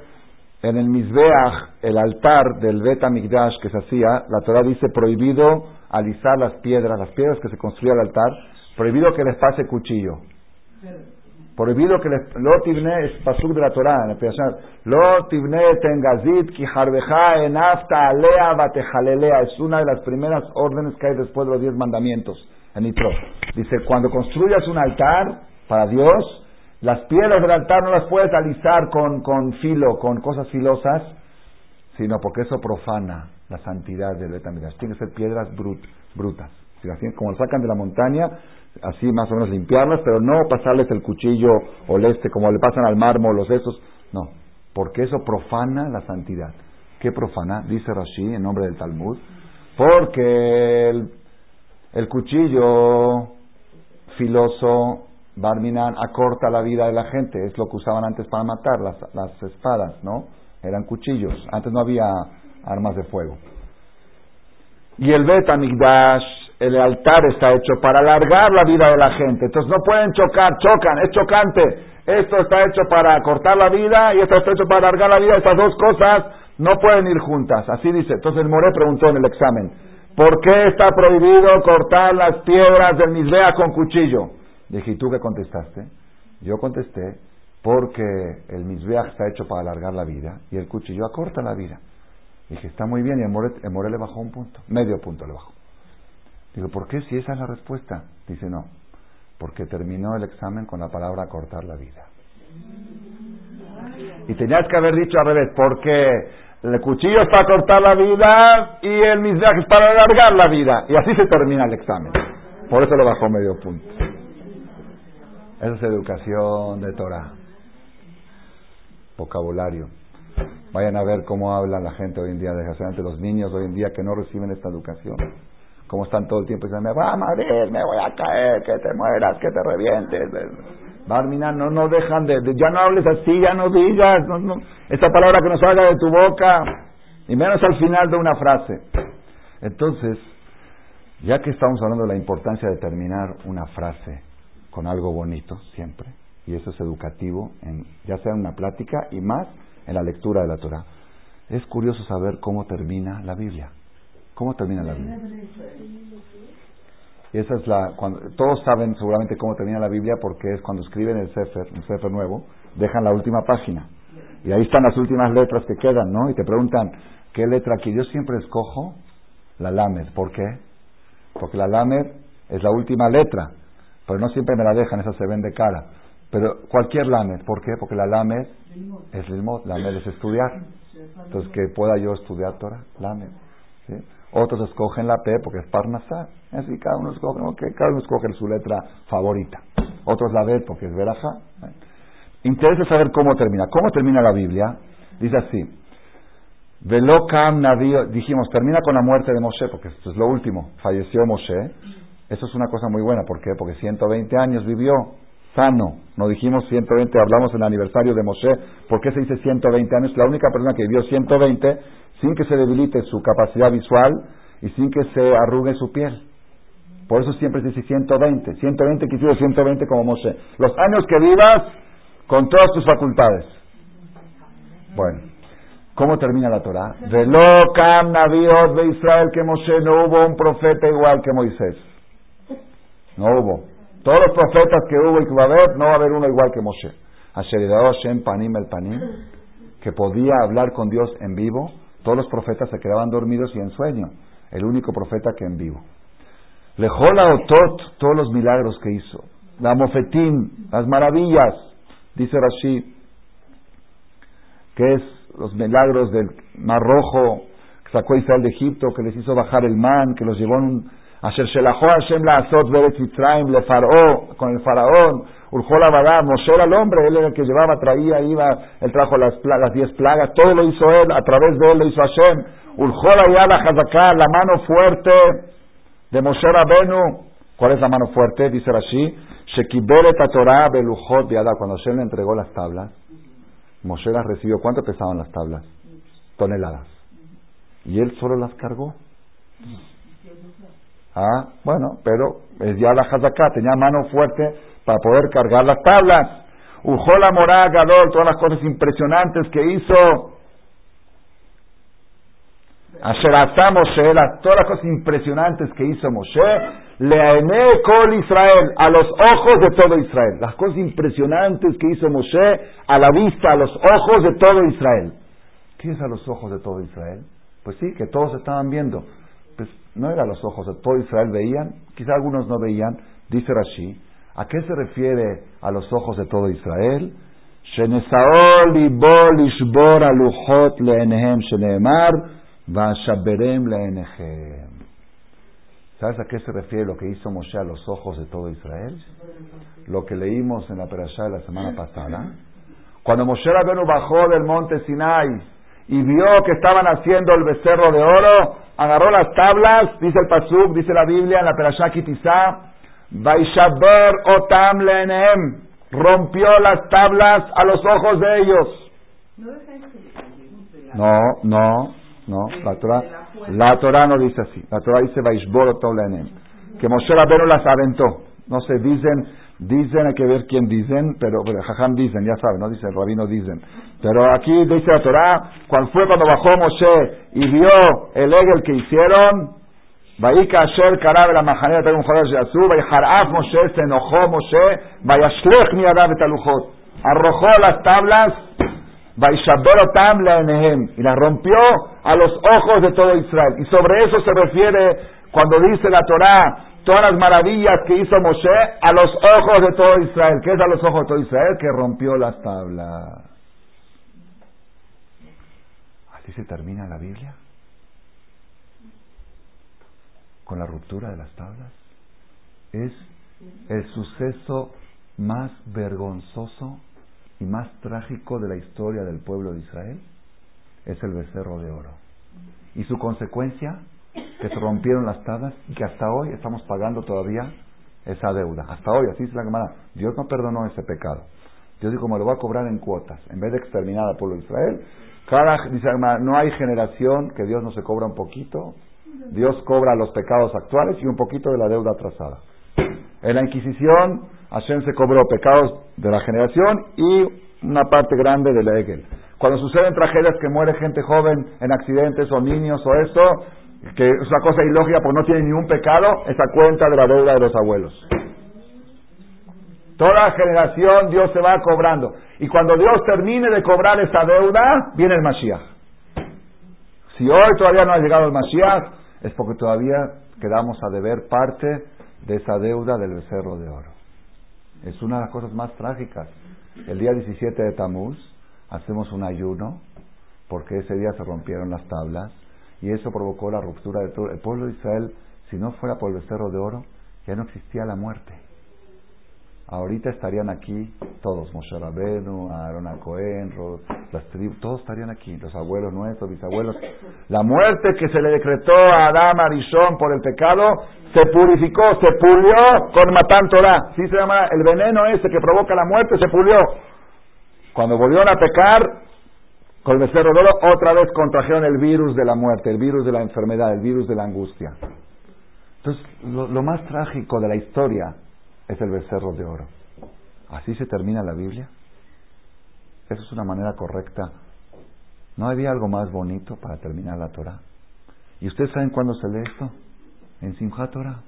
en el Mizbeach, el altar del Bet Migdash que se hacía, la Torah dice prohibido alisar las piedras, las piedras que se construía el altar, prohibido que les pase cuchillo. Prohibido que les, lo tibne es pasuk de la Torah, en la lo tibne tengazit ki enafta alea batejalelea, es una de las primeras órdenes que hay después de los diez mandamientos, en Itro. Dice, cuando construyas un altar para Dios, las piedras del altar no las puedes alisar con, con filo, con cosas filosas, sino porque eso profana la santidad del Betamigdash. Tienen que ser piedras brutas. como lo sacan de la montaña, así más o menos limpiarlas, pero no pasarles el cuchillo o el este, como le pasan al mármol, los esos. No, porque eso profana la santidad. ¿Qué profana? Dice Rashi en nombre del Talmud. Porque el, el cuchillo filoso Barminan acorta la vida de la gente, es lo que usaban antes para matar, las, las espadas, ¿no? Eran cuchillos, antes no había armas de fuego. Y el Bet el altar está hecho para alargar la vida de la gente, entonces no pueden chocar, chocan, es chocante. Esto está hecho para cortar la vida y esto está hecho para alargar la vida, estas dos cosas no pueden ir juntas, así dice. Entonces el Moré preguntó en el examen, ¿por qué está prohibido cortar las piedras del Misbea con cuchillo? Dije, ¿y tú qué contestaste? Yo contesté, porque el misbeach está hecho para alargar la vida y el cuchillo acorta la vida. Dije, está muy bien, y el more, le bajó un punto, medio punto le bajó. Digo, ¿por qué si esa es la respuesta? Dice, no, porque terminó el examen con la palabra cortar la vida. Y tenías que haber dicho al revés, porque el cuchillo es para cortar la vida y el misbeach es para alargar la vida. Y así se termina el examen. Por eso le bajó medio punto. Esa es educación de Torah. Vocabulario. Vayan a ver cómo habla la gente hoy en día, desgraciadamente los niños hoy en día que no reciben esta educación. Cómo están todo el tiempo diciendo, me va a morir, me voy a caer, que te mueras, que te revientes. Barmina, no, no dejan de, ya no hables así, ya no digas, no, esta palabra que no salga de tu boca, y menos al final de una frase. Entonces, ya que estamos hablando de la importancia de terminar una frase, con algo bonito siempre, y eso es educativo, en, ya sea en una plática y más en la lectura de la Torah. Es curioso saber cómo termina la Biblia. ¿Cómo termina la Biblia? Y esa es la, cuando, todos saben seguramente cómo termina la Biblia porque es cuando escriben el Sefer, un Sefer nuevo, dejan la última página. Y ahí están las últimas letras que quedan, ¿no? Y te preguntan, ¿qué letra aquí? Yo siempre escojo la Lamed. ¿Por qué? Porque la Lamed es la última letra pero no siempre me la dejan, esa se ven de cara. Pero cualquier lamed, ¿por qué? Porque la lamed es lilmod, lamed es estudiar. Entonces, que pueda yo estudiar Torah, lamed. ¿sí? Otros escogen la P porque es parnasá. Así cada uno escoge, okay, cada uno escoge su letra favorita. Otros la B porque es verajá. Interesa saber cómo termina. ¿Cómo termina la Biblia? Dice así. Velokam dijimos, termina con la muerte de Moshe, porque esto es lo último. Falleció Moshe. Eso es una cosa muy buena. ¿Por qué? Porque 120 años vivió sano. No dijimos 120, hablamos en el aniversario de Moshe. ¿Por qué se dice 120 años? La única persona que vivió 120 sin que se debilite su capacidad visual y sin que se arrugue su piel. Por eso siempre se dice 120. 120 quisiera 120 como Moshe. Los años que vivas con todas tus facultades. Bueno, ¿cómo termina la Torah? De Cam Naviot de Israel que Moshe no hubo un profeta igual que Moisés. No hubo. Todos los profetas que hubo y que va a haber, no va a haber uno igual que Moshe. Hashem Panim el Panim, que podía hablar con Dios en vivo. Todos los profetas se quedaban dormidos y en sueño. El único profeta que en vivo. Lejola Otot, todos los milagros que hizo. La Mofetín, las maravillas, dice Rashi, que es los milagros del Mar Rojo, que sacó Israel de Egipto, que les hizo bajar el man, que los llevó en un Asher Shelachó Hashem la Azot Beret Mitzrayim le Faraó, con el faraón, Urjol Abadá, Moshe era el hombre, él era el que llevaba, traía, iba, él trajo las, las diez plagas, todo lo hizo él, a través de él lo hizo Hashem. Urjol la Hazaká, la mano fuerte de Moshe Rabenu. ¿Cuál es la mano fuerte? Dice Rashi, Shekiberet Torah Belujot Biadá, cuando Hashem le entregó las tablas, Moshe las recibió, ¿cuánto pesaban las tablas? Toneladas. Y él solo las cargó. Ah, bueno, pero es ya la Hazaká, tenía mano fuerte para poder cargar las tablas. Ujó la morada, todas las cosas impresionantes que hizo. Asher Moshe, todas las cosas impresionantes que hizo Moshe, Leaene Kol Israel, a los ojos de todo Israel. Las cosas impresionantes que hizo Moshe a la vista, a los ojos de todo Israel. ¿Qué es a los ojos de todo Israel? Pues sí, que todos estaban viendo. Pues no era los ojos de todo Israel veían, quizá algunos no veían, dice Rashi. ¿A qué se refiere a los ojos de todo Israel? ¿Sabes a qué se refiere lo que hizo Moshe a los ojos de todo Israel? Lo que leímos en la perashá de la semana pasada. Cuando Moshe Rabbeinu bajó del monte Sinai y vio que estaban haciendo el becerro de oro, agarró las tablas, dice el Pasuk, dice la Biblia en la perashá Kitizá, Vaishaber otam leenehem, rompió las tablas a los ojos de ellos. No, no, no, la Torah, la Torah no dice así. La Torah dice Vaishbor Que Moshe Rabbeinu las aventó. No se dicen, dicen, hay que ver quién dicen, pero, pero Jajam dicen, ya saben, no dice el rabino dicen. Pero aquí dice la Torah, cuando fue cuando bajó Moshe y vio el Egel que hicieron, Vaika Asher Karab la Mahanera Tagum Jodesh Yasu, Vaiharaf Moshe, se enojó Moshe, Vayashlech Miadav Etaluchot. Arrojó las tablas Vaishaberotam Leenehem, y la rompió a los ojos de todo Israel. Y sobre eso se refiere cuando dice la Torah, todas las maravillas que hizo Moshe a los ojos de todo Israel. ¿Qué es a los ojos de todo Israel? Que rompió las tablas. Así se termina la Biblia. Con la ruptura de las tablas. Es el suceso más vergonzoso y más trágico de la historia del pueblo de Israel es el becerro de oro. Y su consecuencia, que se rompieron las tablas y que hasta hoy estamos pagando todavía esa deuda. Hasta hoy, así es la Gemara. Dios no perdonó ese pecado. Dios dijo, me lo va a cobrar en cuotas. En vez de exterminar al pueblo de Israel, cada, dice no hay generación que Dios no se cobra un poquito. Dios cobra los pecados actuales y un poquito de la deuda atrasada. En la Inquisición, Hashem se cobró pecados de la generación y una parte grande del Egel. Cuando suceden tragedias que muere gente joven en accidentes o niños o esto, que es una cosa ilógica porque no tiene ni un pecado, esa cuenta de la deuda de los abuelos. Toda generación Dios se va cobrando. Y cuando Dios termine de cobrar esa deuda, viene el Mashiach. Si hoy todavía no ha llegado el Mashiach, es porque todavía quedamos a deber parte de esa deuda del becerro de oro. Es una de las cosas más trágicas. El día 17 de Tamuz hacemos un ayuno porque ese día se rompieron las tablas y eso provocó la ruptura de todo. El pueblo de Israel, si no fuera por el becerro de oro, ya no existía la muerte. Ahorita estarían aquí todos, Moshe Rabenu, Aaron Cohen, las tribus, todos estarían aquí, los abuelos nuestros, bisabuelos. La muerte que se le decretó a Adán Arishon por el pecado se purificó, se pulió con Matán Torah. Sí se llama el veneno ese que provoca la muerte, se pulió. Cuando volvieron a pecar, el becerro de oro, otra vez contrajeron el virus de la muerte, el virus de la enfermedad, el virus de la angustia. Entonces, lo más trágico de la historia es el becerro de oro. ¿Así se termina la Biblia? Eso es una manera correcta. ¿No había algo más bonito para terminar la Torah? ¿Y ustedes saben cuándo se lee esto? En Simchat Torah.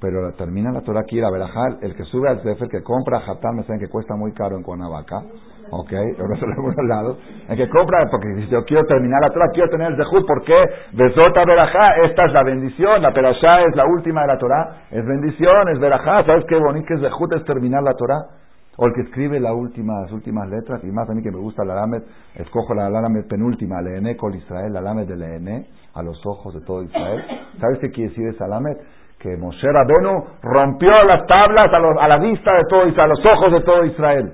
Pero termina la Torah aquí, la verajal, el que sube al Sefer, que compra Hatam, me saben que cuesta muy caro en Cuernavaca, ok, pero eso en algunos lados, el que compra, porque si yo quiero terminar la Torah, quiero tener el Zehut, ¿por qué? Besota verajá, esta es la bendición, la perashá es la última de la Torah, es bendición, es verajá, ¿sabes qué bonito es Zehut es terminar la Torah? O el que escribe la última, las últimas letras, y más a mí que me gusta la Lamed, escojo la Lamed penúltima, Leene Col Israel, la Lamed de Leene, a los ojos de todo Israel. ¿Sabes qué quiere decir esa Lamed? Que Moshe Rabenu rompió las tablas a, a, la vista de todo Israel, a los ojos de todo Israel.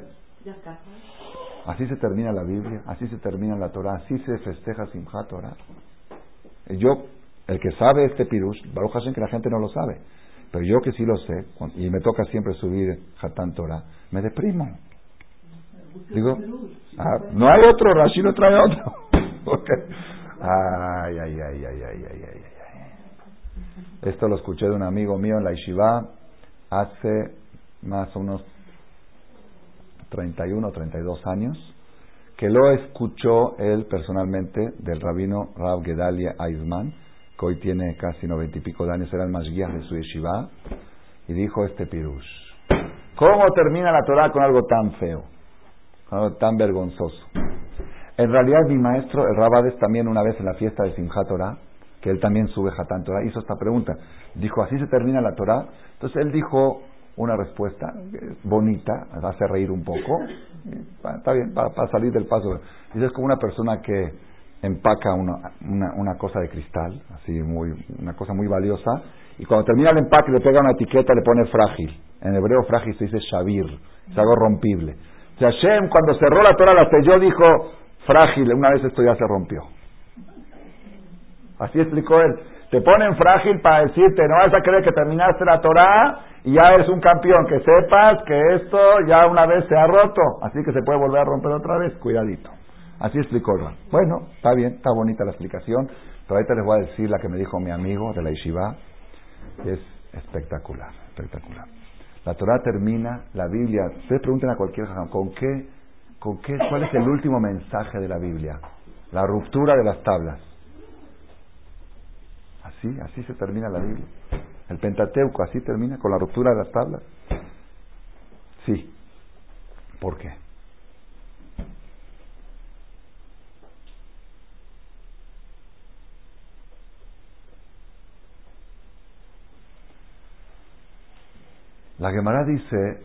Así se termina la Biblia, así se termina la Torah, así se festeja Simchat Torah. Yo, el que sabe este pirush, Baruch Hashem que la gente no lo sabe, pero yo que sí lo sé, y me toca siempre subir Hatán Torah, me deprimo. Digo, ah, no hay otro, Rashi no trae otro. ay, ay, ay, ay, ay, ay, ay, ay. Esto lo escuché de un amigo mío en la Yeshiva hace más o menos 31 o 32 años, que lo escuchó él personalmente del rabino Rab Gedalia Aizman, que hoy tiene casi noventa y pico de años, era el más guía de su yeshiva, y dijo este pirush. ¿Cómo termina la Torah con algo tan feo? Con algo tan vergonzoso. En realidad mi maestro, el Rabades, también una vez en la fiesta de Simchat Torah, que él también sube Hatán Torah, hizo esta pregunta. Dijo, ¿así se termina la Torah? Entonces él dijo una respuesta bonita, hace reír un poco, está bien, para, salir del paso. Dice, es como una persona que empaca una, una, cosa de cristal, así muy, una cosa muy valiosa, y cuando termina el empaque le pega una etiqueta, le pone frágil. En hebreo frágil se dice shavir, es algo rompible. O Hashem cuando cerró la Torah la selló, dijo, frágil, una vez esto ya se rompió. Así explicó él. Te ponen frágil para decirte, no vas a creer que terminaste la Torah y ya eres un campeón, que sepas que esto ya una vez se ha roto, así que se puede volver a romper otra vez, cuidadito. Así explicó él. Bueno, está bien, está bonita la explicación, pero ahorita les voy a decir la que me dijo mi amigo de la Yeshiva, es espectacular, espectacular. La Torah termina, la Biblia, ustedes pregunten a cualquier ¿con qué ¿Con qué, ¿Cuál es el último mensaje de la Biblia? La ruptura de las tablas. Así, así se termina la Biblia. El Pentateuco así termina con la ruptura de las tablas. Sí. ¿Por qué? La Gemara dice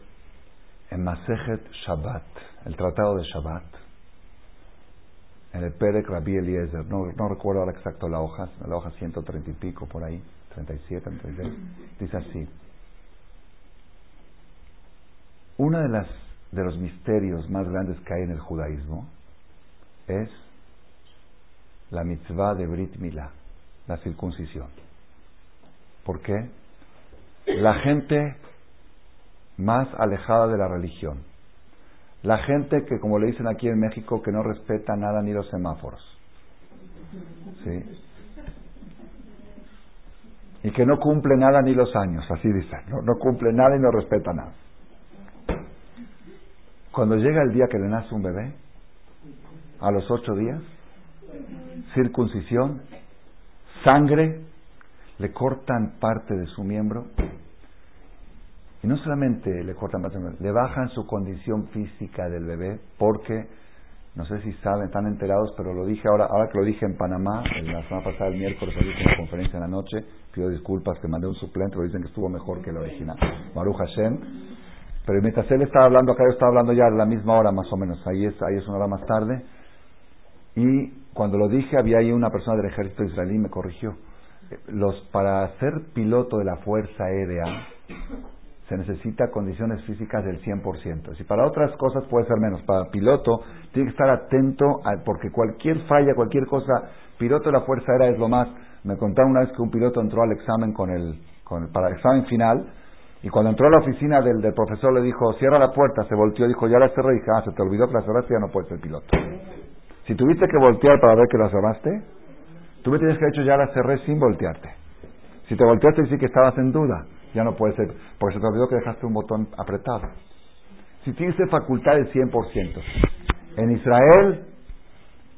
en Masejet Shabbat, el tratado de Shabbat, en el Perek Rabbi Eliezer, no, no recuerdo ahora exacto la hoja, la hoja 130 y pico por ahí, 37, 36, dice así. Uno de, las, de los misterios más grandes que hay en el judaísmo es la mitzvah de Brit Milá, la circuncisión. ¿Por qué? La gente más alejada de la religión. La gente que, como le dicen aquí en México, que no respeta nada ni los semáforos. ¿Sí? Y que no cumple nada ni los años, así dicen. No, cumple nada y no respeta nada. Cuando llega el día que le nace un bebé, a los ocho días, circuncisión, sangre, le cortan parte de su miembro y no solamente le cortan le bajan su condición física del bebé porque, no sé si saben, están enterados, pero lo dije ahora, ahora que lo dije en Panamá, en la semana pasada, el miércoles, en una conferencia en la noche, pido disculpas que mandé un suplente, pero dicen que estuvo mejor que el original, Maru Hashem. Pero mientras él estaba hablando acá, yo estaba hablando ya a la misma hora más o menos, ahí es, ahí es una hora más tarde. Y cuando lo dije, había ahí una persona del ejército israelí me corrigió. Los, para ser piloto de la Fuerza Aérea, se necesita condiciones físicas del 100%. Si para otras cosas puede ser menos, para piloto tiene que estar atento porque cualquier falla, cualquier cosa, piloto de la Fuerza Aérea es lo más. Me contaron una vez que un piloto entró al examen con el, con para el examen final y cuando entró a la oficina del, profesor le dijo, cierra la puerta, se volteó, dijo, ya la cerré, y dije, ah, se te olvidó que la cerraste, ya no puedes ser piloto. Si tuviste que voltear para ver que la cerraste, tú me tienes que haber dicho, ya la cerré sin voltearte. Si te volteaste, sí que estabas en duda ya no puede ser, porque se te olvidó que dejaste un botón apretado. Si tienes facultad del 100%, en Israel,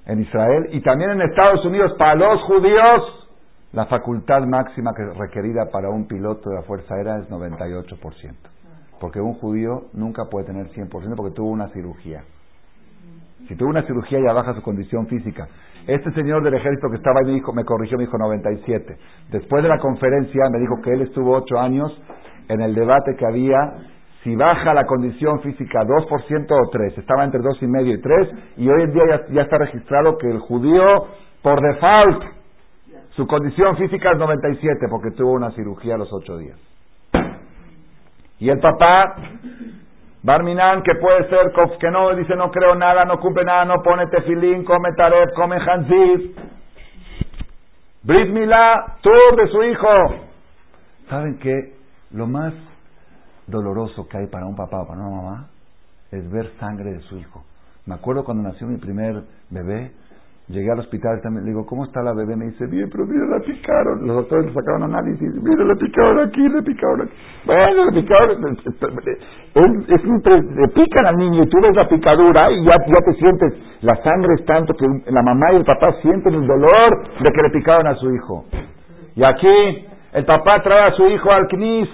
en Israel y también en Estados Unidos, para los judíos, la facultad máxima que requerida para un piloto de la Fuerza Aérea es 98%. Porque un judío nunca puede tener 100% porque tuvo una cirugía. Si tuvo una cirugía ya baja su condición física. Este señor del ejército que estaba ahí me, dijo, me corrigió, me dijo 97. Después de la conferencia me dijo que él estuvo ocho años en el debate que había si baja la condición física 2% o 3. Estaba entre dos y medio y 3 y hoy en día ya, está registrado que el judío por default su condición física es 97 porque tuvo una cirugía a los ocho días. Y el papá Barminan, que puede ser que no dice no creo nada, no cumple nada, no pone tefilín, come taref, come hanzif. Brit Milá, de su hijo. ¿Saben qué? Lo más doloroso que hay para un papá o para una mamá es ver sangre de su hijo. Me acuerdo cuando nació mi primer bebé, Llegué al hospital también, le digo, ¿cómo está la bebé? Me dice, bien, pero mira, la picaron. Los doctores le sacaron análisis, mira, la picaron aquí, le picaron aquí. Bueno, la picaron. Es, le pican al niño y tú ves la picadura y ya, ya te sientes, la sangre es tanto que la mamá y el papá sienten el dolor de que le picaron a su hijo. Y aquí, el papá trae a su hijo al knis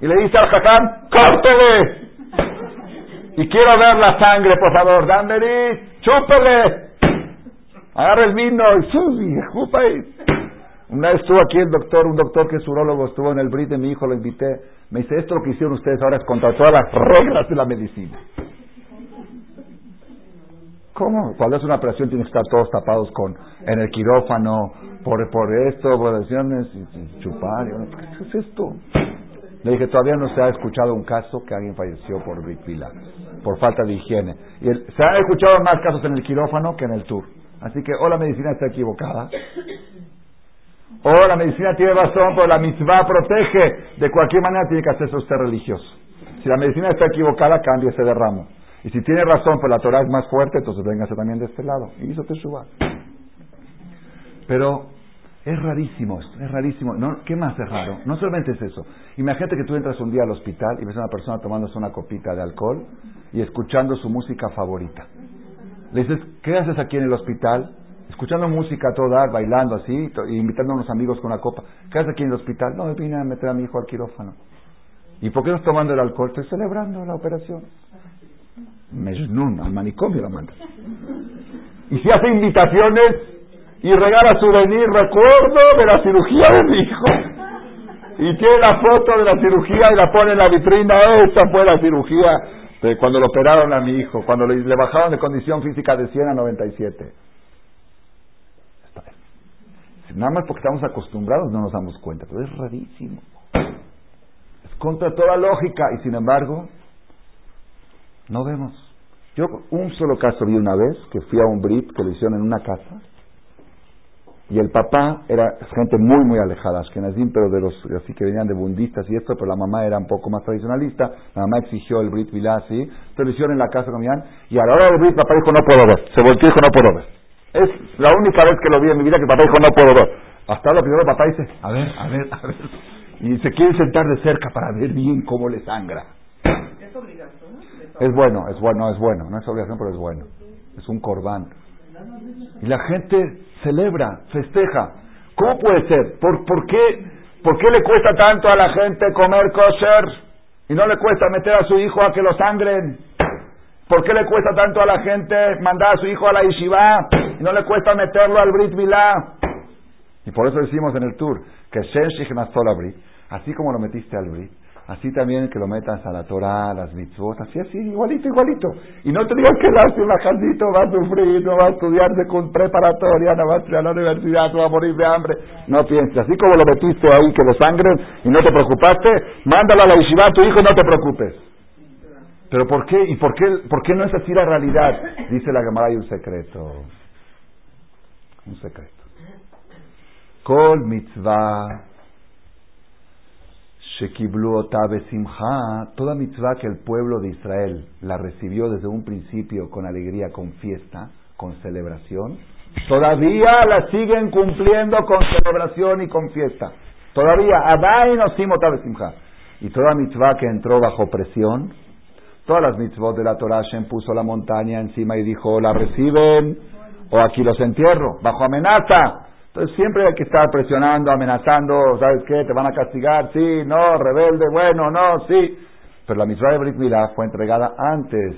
y le dice al jaján, ¡córtele! Y quiero ver la sangre, por favor, dándole, chúpele agarra el vino y ahí. Una vez estuvo aquí el doctor, un doctor que es urólogo, estuvo en el brit de mi hijo, lo invité. Me dice, esto lo que hicieron ustedes ahora es contra todas las reglas de la medicina. ¿Cómo? Cuando es una operación tienen que estar todos tapados con en el quirófano, por, por esto, por lesiones, y, chupar. ¿Qué es esto? Le dije, todavía no se ha escuchado un caso que alguien falleció por Brit por falta de higiene. Y se han escuchado más casos en el quirófano que en el tour. Así que o la medicina está equivocada, o la medicina tiene razón, pero la mitzvah protege. De cualquier manera tiene que hacerse usted religioso. Si la medicina está equivocada, cámbiese de ramo. Y si tiene razón, pues la Torah es más fuerte, entonces véngase también de este lado. Y hizo suba. Pero es rarísimo esto, es rarísimo. ¿No? ¿Qué más es raro? No solamente es eso. Imagínate que tú entras un día al hospital y ves a una persona tomándose una copita de alcohol y escuchando su música favorita. Le dices, ¿qué haces aquí en el hospital? Escuchando música a todo dar, bailando así, invitando a unos amigos con una copa. ¿Qué haces aquí en el hospital? No, vine a meter a mi hijo al quirófano. ¿Y por qué no estás tomando el alcohol? Estoy celebrando la operación. Mejnun, al manicomio la manda. Y si hace invitaciones y regala souvenir, recuerdo de la cirugía de mi hijo. Y tiene la foto de la cirugía y la pone en la vitrina. Esta fue la cirugía cuando lo operaron a mi hijo, cuando le, bajaron de condición física de 100 a 97. Nada más porque estamos acostumbrados no nos damos cuenta, pero es rarísimo. Es contra toda lógica y sin embargo no vemos. Yo un solo caso vi una vez que fui a un brit que lo hicieron en una casa y el papá era gente muy, muy alejada, Ashkenazim, pero de los así que venían de bundistas y esto, pero la mamá era un poco más tradicionalista. La mamá exigió el Brit Vilá, así. Entonces lo hicieron en la casa comían. Y a la hora del Brit, papá dijo, no puedo ver. Se volteó y dijo, no puedo ver. Es la única vez que lo vi en mi vida que papá dijo, no puedo ver. Hasta ahora primero papá dice, a ver, a ver, a ver. Y se quiere sentar de cerca para ver bien cómo le sangra. Es obligatorio. Es bueno, es bueno, es bueno. No es obligación, pero es bueno. Es un corbán. Y la gente celebra, festeja. ¿Cómo puede ser? ¿Por, por, qué, ¿Por qué le cuesta tanto a la gente comer kosher y no le cuesta meter a su hijo a que lo sangren? ¿Por qué le cuesta tanto a la gente mandar a su hijo a la yeshiva y no le cuesta meterlo al Brit Milá? Y por eso decimos en el tour que Shen Brit, así como lo metiste al Brit, Así también que lo metas a la Torah, a las mitzvot, así, así, igualito, igualito. Y no te digas que lástima, Jandito, va a sufrir, no va a estudiar de preparatoria, no va a estudiar a la universidad, no va a morir de hambre. No pienses, así como lo metiste ahí, que lo sangren y no te preocupaste, mándalo a la yeshiva a tu hijo, no te preocupes. Pero ¿por qué? ¿Y por qué, por qué no es así la realidad? Dice la Gemara, hay un secreto. Un secreto. Kol mitzvah toda mitzvah que el pueblo de Israel la recibió desde un principio con alegría, con fiesta, con celebración, todavía la siguen cumpliendo con celebración y con fiesta. Todavía, Adai Simha. Y toda mitzvah que entró bajo presión, todas las mitzvot de la Torah, Shem puso la montaña encima y dijo, la reciben o aquí los entierro, bajo amenaza. Entonces siempre hay que estar presionando, amenazando, ¿sabes qué? Te van a castigar, sí, no, rebelde, bueno, no, sí. Pero la mitzvah de Brit Milá fue entregada antes,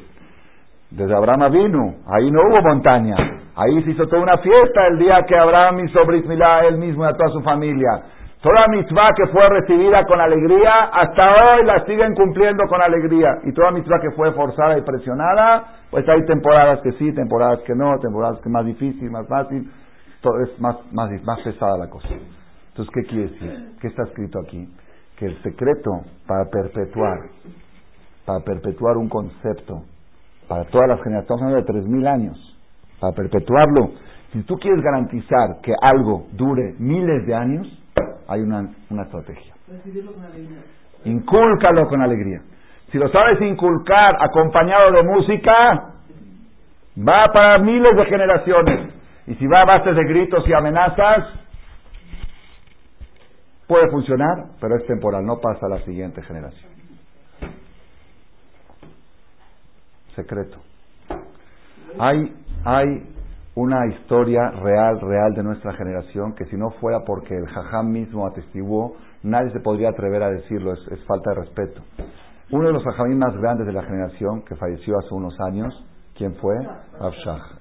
desde Abraham vino, ahí no hubo montaña, ahí se hizo toda una fiesta el día que Abraham hizo Brit Milá, él mismo y a toda su familia. Toda mitzvah que fue recibida con alegría, hasta hoy la siguen cumpliendo con alegría. Y toda mitzvah que fue forzada y presionada, pues hay temporadas que sí, temporadas que no, temporadas que más difícil, más fácil todo es más, más, más pesada la cosa. Entonces, ¿qué quiere decir? ¿Qué está escrito aquí? Que el secreto para perpetuar, para perpetuar un concepto, para todas las generaciones, estamos hablando de tres mil años, para perpetuarlo, si tú quieres garantizar que algo dure miles de años, hay una, una estrategia. Incúlcalo con alegría. Si lo sabes inculcar acompañado de música, va para miles de generaciones. Y si va a base de gritos y amenazas, puede funcionar, pero es temporal, no pasa a la siguiente generación. Secreto. Hay, hay una historia real, real de nuestra generación, que si no fuera porque el jajam mismo atestiguó, nadie se podría atrever a decirlo, es, falta de respeto. Uno de los jajamim más grandes de la generación, que falleció hace unos años, ¿quién fue? El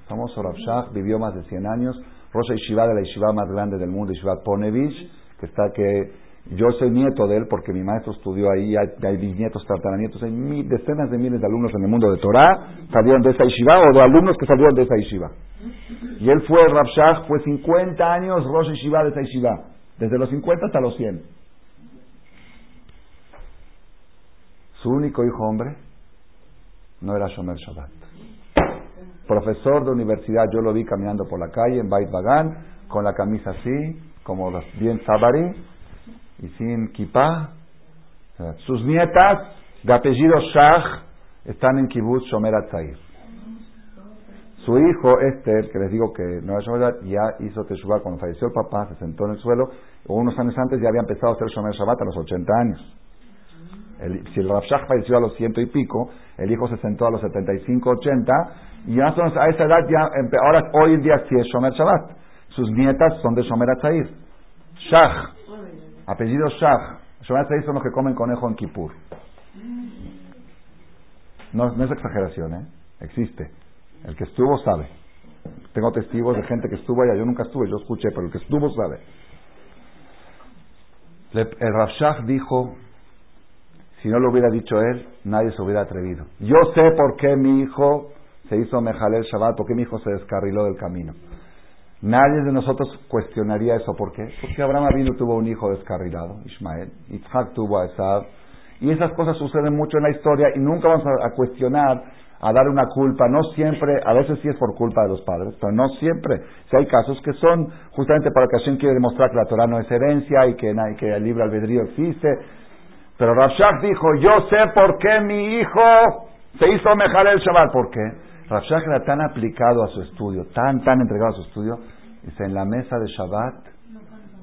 famoso Rav Shach, vivió más de 100 años, Rosa Yeshiva de la Yeshiva más grande del mundo, Yeshiva Ponevich, que está que yo soy nieto de él porque mi maestro estudió ahí, hay, hay bisnietos, tartaranietos, hay decenas de miles de alumnos en el mundo de Torah, salieron de esa yeshiva, o de alumnos que salieron de esa yeshiva. Y él fue, Rabshah, fue 50 años Rosh Yeshiva de esa yeshiva, desde los 50 hasta los 100. Su único hijo hombre no era Shomer Shabbat. Profesor de universidad, yo lo vi caminando por la calle en Bait Bagan, con la camisa así, como bien sabari, y sin kippah. Sus nietas, de apellido Shah, están en Kibbutz Shomer Atzair. Su hijo, este, que les digo que no Shomer ya hizo Teshuvah cuando falleció el papá, se sentó en el suelo, unos años antes ya había empezado a hacer Shomer Shabbat a los 80 años. si el Rav falleció a los ciento y pico, el hijo se sentó a los 75, 80, y ya a esa edad ya, ahora hoy en día sí es Shomer Shabbat. Sus nietas son de Shomer Atzair. Shah, Apellido Shah. Shomer son los que comen conejo en Kippur. No, es exageración, ¿eh? Existe. El que estuvo sabe. Tengo testigos de gente que estuvo allá. Yo nunca estuve, yo escuché, pero el que estuvo sabe. el Rav dijo, si no lo hubiera dicho él, nadie se hubiera atrevido. Yo sé por qué mi hijo se hizo Mejalel Shabbat, por qué mi hijo se descarriló del camino. Nadie de nosotros cuestionaría eso. ¿Por qué? Porque Abraham Avinu tuvo un hijo descarrilado, Ismael. Isaac tuvo a Esab. Y esas cosas suceden mucho en la historia y nunca vamos a, cuestionar, a dar una culpa. No siempre, a veces sí es por culpa de los padres, pero no siempre. Si hay casos que son justamente para que Hashem quiere demostrar que la Torah no es herencia y que, que el libre albedrío existe. Pero Rafshak dijo, yo sé por qué mi hijo se hizo mejar el Shabbat. ¿Por qué? Rafshah era tan aplicado a su estudio, tan, tan entregado a su estudio, dice, en la mesa de Shabbat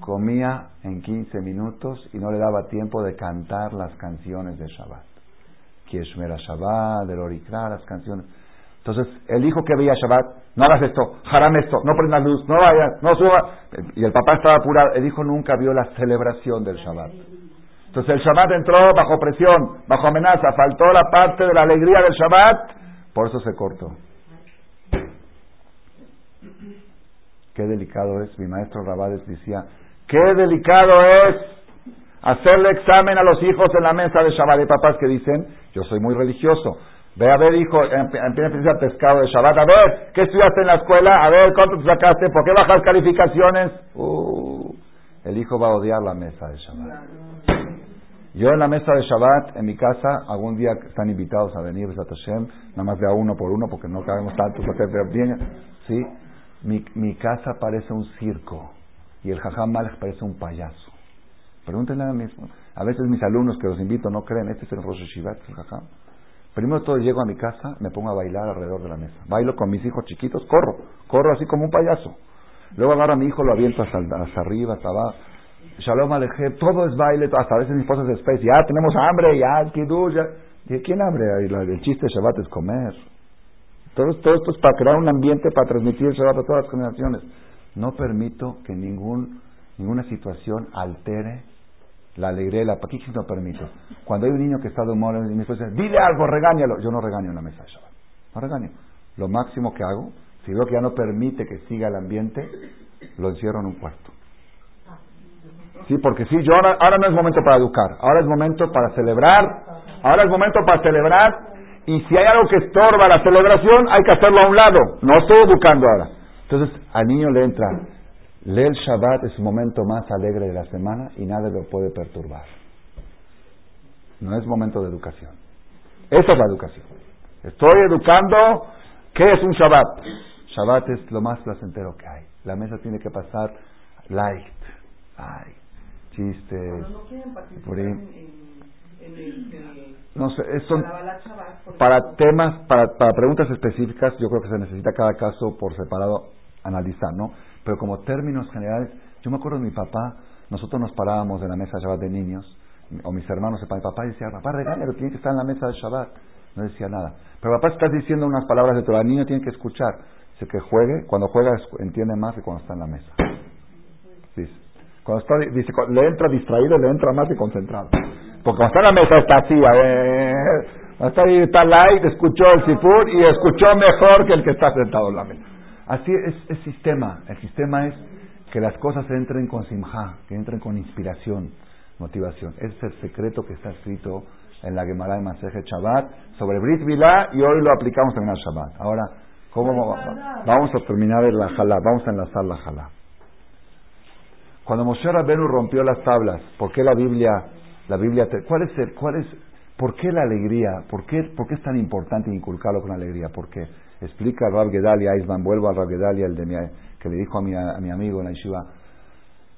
comía en 15 minutos y no le daba tiempo de cantar las canciones de Shabbat. Kieshmera Shabbat, del Orikra, las canciones. Entonces, el hijo que veía Shabbat, no hagas esto, haram esto, no prendas luz, no vayas, no suba. Y el papá estaba apurado. El hijo nunca vio la celebración del Shabbat. Entonces el Shabbat entró bajo presión, bajo amenaza, faltó la parte de la alegría del Shabbat por eso se cortó. Qué delicado es, mi maestro Rabades decía, qué delicado es hacerle examen a los hijos en la mesa de Shabbat. Hay papás que dicen, yo soy muy religioso. Ve a ver, hijo, empieza a pescado de Shabbat. A ver, ¿qué estudiaste en la escuela? A ver, ¿cuánto te sacaste? ¿Por qué bajas calificaciones? Uh, el hijo va a odiar la mesa de Shabbat. Yo en la mesa de Shabbat, en mi casa, algún día están invitados a venir, Hashem, nada más de a uno por uno, porque no cabemos tantos, bien, ¿sí? Mi, mi casa parece un circo y el Jajam Malek parece un payaso. Pregúntenle a mí mismo. A veces mis alumnos que los invito no creen, este es el Rosh Shivat, el Jajam. Primero todo llego a mi casa, me pongo a bailar alrededor de la mesa. Bailo con mis hijos chiquitos, corro, corro así como un payaso. Luego agarro a mi hijo, lo aviento hasta, hasta arriba, hasta abajo Shalom Alejem, todo es baile, hasta a veces mi esposa se especie, ya tenemos hambre, ya, Kiddush, ya. ¿Y quién hambre? El chiste de Shabbat es comer. Todo, todo esto es para crear un ambiente para transmitir el Shabbat a todas las generaciones. No permito que ningún, ninguna situación altere la alegría y la paz. ¿Qué no permito? Cuando hay un niño que está de humor y mi esposa dice, dile algo, regáñalo. Yo no regaño en la mesa de Shabbat. No regaño. Lo máximo que hago, si veo que ya no permite que siga el ambiente, lo encierro en un cuarto. Sí, porque sí, yo ahora, ahora no es momento para educar, ahora es momento para celebrar, ahora es momento para celebrar, y si hay algo que estorba la celebración, hay que hacerlo a un lado, no estoy educando ahora. Entonces al niño le entra, lee el Shabbat, es su momento más alegre de la semana y nada lo puede perturbar. No es momento de educación. Esa es la educación. Estoy educando, ¿qué es un Shabbat? Shabbat es lo más placentero que hay. La mesa tiene que pasar light. Chistes. No sé, son para temas, para, para preguntas específicas, yo creo que se necesita cada caso por separado. analizar, ¿no? Pero como términos generales, yo me acuerdo de mi papá, nosotros nos parábamos de la mesa de Shabbat de niños, o mis hermanos, mi papá decía, papá, regálalo, tiene que estar en la mesa de Shabbat. No decía nada. Pero papá está diciendo unas palabras de todo, el niño tiene que escuchar. Dice que juegue, cuando juega entiende más que cuando está en la mesa. Cuando está, dice, le entra distraído, le entra más y concentrado. Porque cuando está en la mesa está así, a ver, está ahí, está light, escuchó el sifur y escuchó mejor que el que está sentado en la mesa. Así es el sistema. El sistema es que las cosas entren con simja, que entren con inspiración, motivación. Ese es el secreto que está escrito en la Gemara de Maseje Shabbat sobre Brit Milá y hoy lo aplicamos en el Shabbat. Ahora, ¿cómo vamos a terminar la Jalá? Vamos a enlazar la Jalá. Cuando Moshe Rabenu rompió las tablas, ¿por qué la Biblia, la Biblia, cuál es el, cuál es, por qué la alegría? ¿Por qué, por qué es tan importante inculcarlo con alegría? Porque explica Rab Gedalia, Aizman, vuelvo a Rab Gedalia, el de mi, que le dijo a mi, a mi amigo en la yeshiva,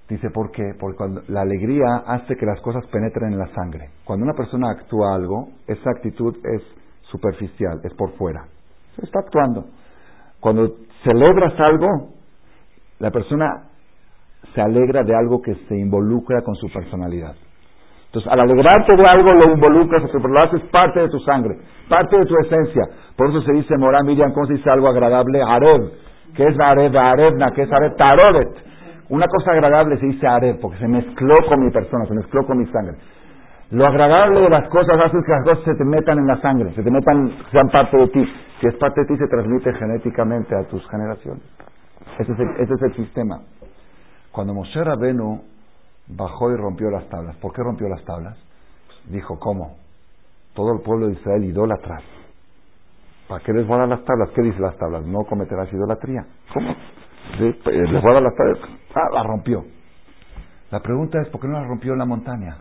Dice, ¿por qué? Porque la alegría hace que las cosas penetren en la sangre. Cuando una persona actúa algo, esa actitud es superficial, es por fuera. Se está actuando. Cuando celebras algo, la persona se alegra de algo que se involucra con su personalidad. Entonces, al alegrarte de algo, lo involucras, lo haces parte de tu sangre, parte de tu esencia. Por eso se dice, Morá Miriam, ¿cómo se dice algo agradable? Arev. ¿Qué es Arev? Arevna, ¿qué es Arev? Taroret. Una cosa agradable se dice Arev, porque se mezcló con mi persona, se mezcló con mi sangre. Lo agradable de las cosas hace que las cosas se te metan en la sangre, se te metan, sean parte de ti. Si es parte de ti, se transmite genéticamente a tus generaciones. Ese es el, ese es el sistema. Cuando Moshe Rabenu bajó y rompió las tablas, ¿por qué rompió las tablas? Dijo, ¿cómo? Todo el pueblo de Israel idólatras. ¿Para qué les voy a dar las tablas? ¿Qué dice las tablas? No cometerás idolatría. ¿Cómo? Les voy a dar las tablas. Ah, la rompió. La pregunta es, ¿por qué no la rompió en la montaña?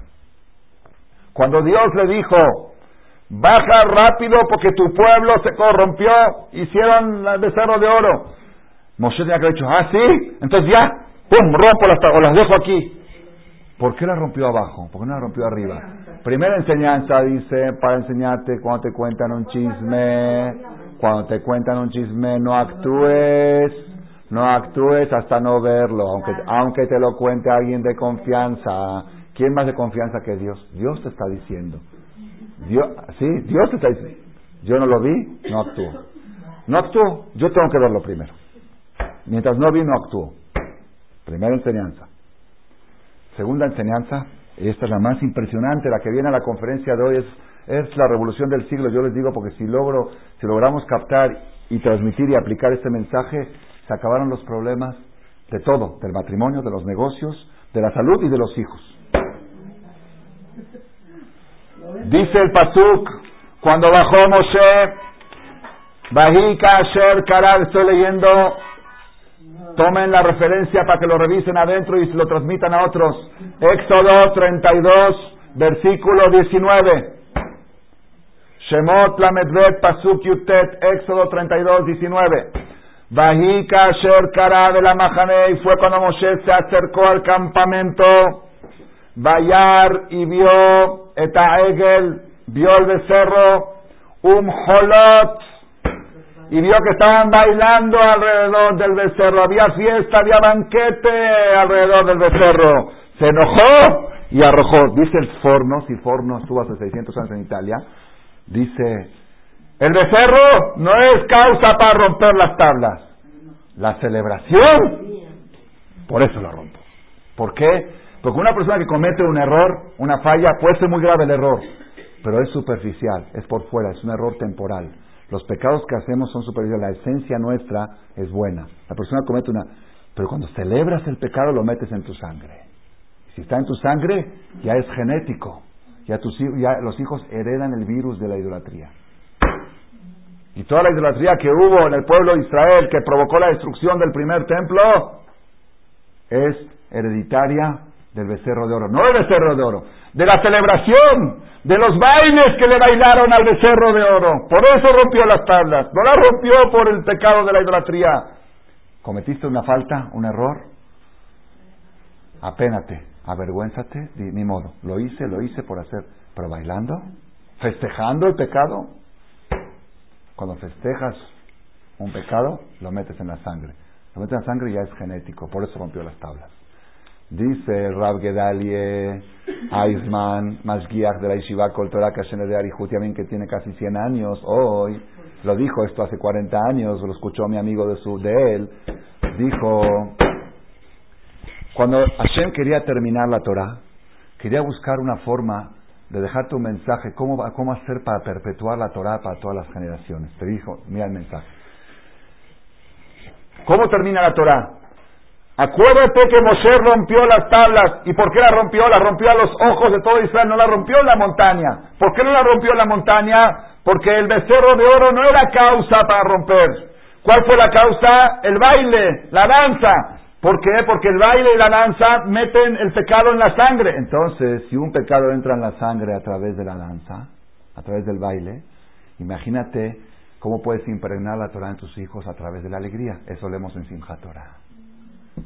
Cuando Dios le dijo, baja rápido porque tu pueblo se corrompió, hicieron el becerro de oro. Moshe tenía que haber dicho, ah, sí, entonces ya, pum, rompo las o las dejo aquí. ¿Por qué la rompió abajo? ¿Por qué no la rompió arriba? Primera enseñanza dice, para enseñarte cuando te cuentan un chisme, cuando te cuentan un chisme no actúes no actúes hasta no verlo, aunque, aunque te lo cuente alguien de confianza. ¿Quién más de confianza que Dios? Dios te está diciendo. Dios, sí, Dios te está diciendo. Yo no lo vi, no actúo. No actúo, yo tengo que verlo primero. Mientras no vi, no actúo. Primera enseñanza. Segunda enseñanza, y esta es la más impresionante, la que viene a la conferencia de hoy, es, es la revolución del siglo. Yo les digo porque si logro, si logramos captar y transmitir y aplicar este mensaje, se acabaron los problemas de todo, del matrimonio, de los negocios, de la salud y de los hijos. Dice el Pasuk, cuando bajó Moshe, Bajika Asher Karar, estoy leyendo, tomen la referencia para que lo revisen adentro y se lo transmitan a otros. Éxodo 32, versículo 19. Shemot Lamedvet Pasuk Yutet, Éxodo 32, 19. Vajika Asher Kara de la Mahane, fue cuando Moshe se acercó al campamento, Bayar y vio Egel, vio el becerro, un holot, y vio que estaban bailando alrededor del becerro, había fiesta, había banquete alrededor del becerro. Se enojó y arrojó. Dice el Forno, si Forno estuvo hace 600 años en Italia, dice el becerro no es causa para romper las tablas. La celebración, por eso la rompo. ¿Por qué? Porque una persona que comete un error, una falla, puede ser muy grave el error, pero es superficial, es por fuera, es un error temporal. Los pecados que hacemos son superficiales, la esencia nuestra es buena. La persona comete una... Pero cuando celebras el pecado lo metes en tu sangre. Si está en tu sangre, ya es genético. Ya, tus, ya los hijos heredan el virus de la idolatría. Y toda la idolatría que hubo en el pueblo de Israel que provocó la destrucción del primer templo es hereditaria del becerro de oro. No del becerro de oro, de la celebración, de los bailes que le bailaron al becerro de oro. Por eso rompió las tablas. No las rompió por el pecado de la idolatría. ¿Cometiste una falta, un error? Apénate, avergüénzate, ni modo. Lo hice, lo hice por hacer. Pero bailando, festejando el pecado. Cuando festejas un pecado, lo metes en la sangre. Lo meten en la sangre y ya es genético, por eso rompió las tablas. Dice Rab Gedalie, Eisman, Mashgiach de la Yeshiva Torah de Arihutiamin, que tiene casi 100 años hoy, lo dijo esto hace 40 años, lo escuchó mi amigo de, su, de él, dijo, cuando Hashem quería terminar la Torah, quería buscar una forma de dejarte un mensaje, cómo, cómo hacer para perpetuar la Torah para todas las generaciones. Te dijo, mira el mensaje. ¿Cómo termina la Torah? Acuérdate que Moshe rompió las tablas. ¿Y por qué la rompió? La rompió a los ojos de todo Israel, no la rompió en la montaña. ¿Por qué no la rompió en la montaña? Porque el becerro de oro no era causa para romper. ¿Cuál fue la causa? El baile, la danza. ¿Por qué? Porque el baile y la danza meten el pecado en la sangre. Entonces, si un pecado entra en la sangre a través de la danza, a través del baile, imagínate cómo puedes impregnar la Torah en tus hijos a través de la alegría. Eso leemos en Simchat.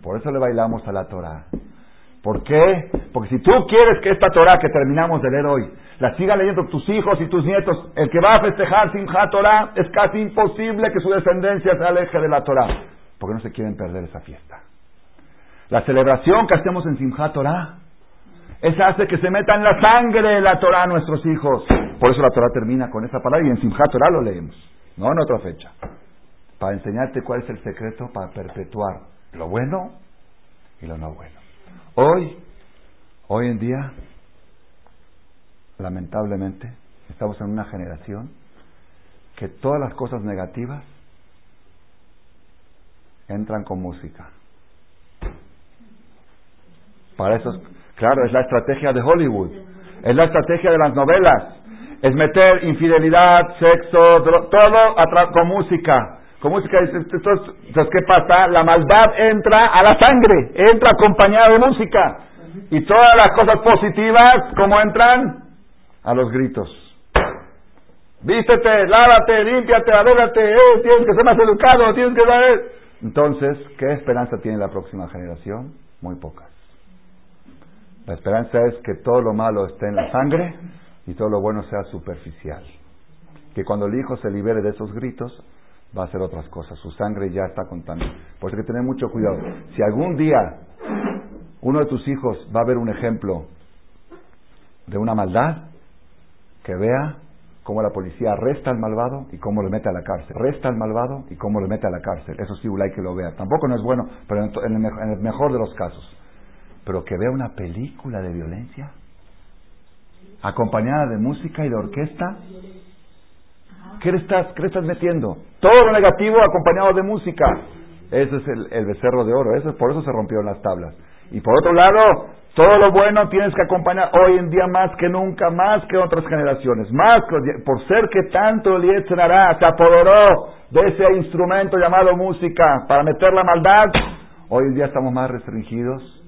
Por eso le bailamos a la Torah. ¿Por qué? Porque si tú quieres que esta Torah que terminamos de leer hoy la siga leyendo tus hijos y tus nietos, el que va a festejar Simchat Torah es casi imposible que su descendencia se aleje de la Torah, porque no se quieren perder esa fiesta. La celebración que hacemos en Simchat Torah, esa hace que se meta en la sangre de la Torah a nuestros hijos. Por eso la Torah termina con esa palabra y en Simchat Torah lo leemos, no en otra fecha. Para enseñarte cuál es el secreto para perpetuar lo bueno y lo no bueno. Hoy, hoy en día, lamentablemente, estamos en una generación que todas las cosas negativas entran con música. Para eso, claro, es la estrategia de Hollywood, es la estrategia de las novelas, es meter infidelidad, sexo, todo con música. Con música, entonces, ¿qué pasa? La maldad entra a la sangre, entra acompañada de música. Y todas las cosas positivas, ¿cómo entran? A los gritos. Vístete, lávate, límpiate, arréglate, eh, tienes que ser más educado, tienes que saber. Entonces, ¿qué esperanza tiene la próxima generación? Muy pocas. La esperanza es que todo lo malo esté en la sangre y todo lo bueno sea superficial. Que cuando el hijo se libere de esos gritos, va a hacer otras cosas. Su sangre ya está contaminada. Por eso hay que tener mucho cuidado. Si algún día uno de tus hijos va a ver un ejemplo de una maldad, que vea cómo la policía arresta al malvado y cómo le mete a la cárcel. Resta al malvado y cómo le mete a la cárcel. Eso sí, hay que lo vea. Tampoco no es bueno, pero en el mejor de los casos. Pero que vea una película de violencia acompañada de música y de orquesta ¿Qué le estás, qué estás metiendo? Todo lo negativo acompañado de música. Ese es el, becerro de oro. Eso, por eso se rompieron las tablas. Y por otro lado, todo lo bueno tienes que acompañar hoy en día más que nunca, más que otras generaciones. Más por ser que tanto el se apoderó de ese instrumento llamado música para meter la maldad. Hoy en día estamos más restringidos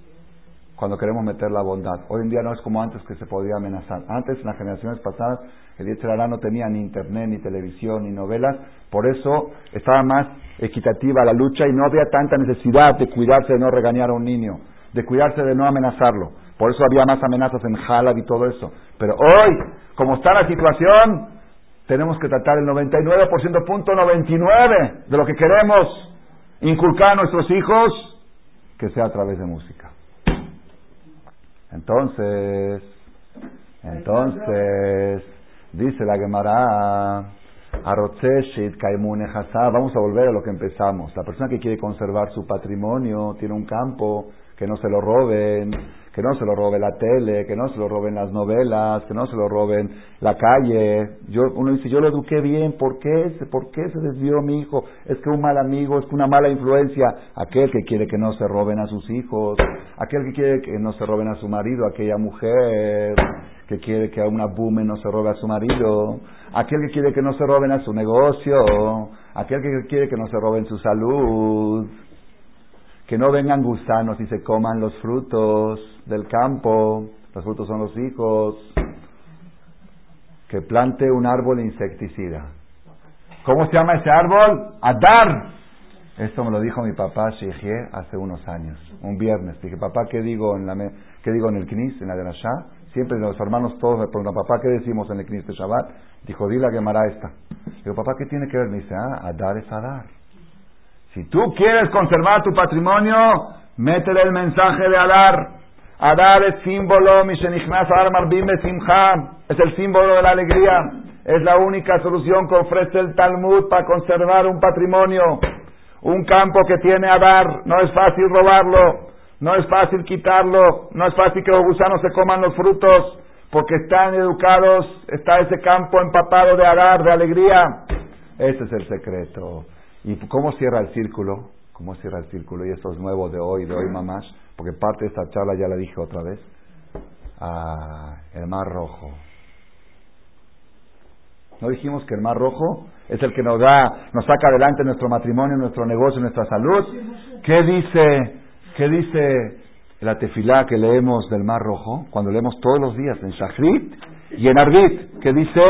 cuando queremos meter la bondad. Hoy en día no es como antes que se podía amenazar. Antes, en las generaciones pasadas, el Yetzirah no tenía ni internet, ni televisión, ni novelas. Por eso estaba más equitativa la lucha y no había tanta necesidad de cuidarse de no regañar a un niño, de cuidarse de no amenazarlo. Por eso había más amenazas en Jalab y todo eso. Pero hoy, como está la situación, tenemos que tratar el 99%, punto 99 de lo que queremos inculcar a nuestros hijos, que sea a través de música. Entonces, entonces, dice la Gemara, vamos a volver a lo que empezamos. La persona que quiere conservar su patrimonio tiene un campo, que no se lo roben, que no se lo robe la tele, que no se lo roben las novelas, que no se lo roben la calle. Yo, uno dice, yo lo eduqué bien, ¿por qué, ¿por qué se desvió mi hijo? Es que un mal amigo, es que una mala influencia. Aquel que quiere que no se roben a sus hijos, aquel que quiere que no se roben a su marido, aquella mujer que quiere que a una bume no se robe a su marido, aquel que quiere que no se roben a su negocio, aquel que quiere que no se roben su salud que no vengan gusanos y se coman los frutos del campo, los frutos son los hijos, que plante un árbol insecticida. ¿Cómo se llama ese árbol? Adar. Esto me lo dijo mi papá Sheikhie hace unos años, un viernes. Dije, papá, ¿qué digo en, la ¿qué digo en el Knis, en la de la Shah? Siempre los hermanos todos me preguntan, papá, ¿qué decimos en el Knis de Shabbat? Dijo, di la Gemara esta. Digo, papá, ¿qué tiene que ver? Me dice, ah, Adar es Adar. Si tú quieres conservar tu patrimonio, métele el mensaje de Adar. Adar es símbolo, es el símbolo de la alegría. Es la única solución que ofrece el Talmud para conservar un patrimonio. Un campo que tiene Adar, no es fácil robarlo, no es fácil quitarlo, no es fácil que los gusanos se coman los frutos, porque están educados, está ese campo empapado de Adar, de alegría. Ese es el secreto. ¿Y cómo cierra el círculo? ¿Cómo cierra el círculo? Y eso es nuevo de hoy, de hoy mamás, porque parte de esta charla ya la dije otra vez. Ah, el mar rojo. ¿No dijimos que el mar rojo es el que nos da, nos saca adelante nuestro matrimonio, nuestro negocio, nuestra salud? ¿Qué dice, qué dice la tefilá que leemos del mar rojo? Cuando leemos todos los días en Shachrit y en Arbit, ¿qué dice?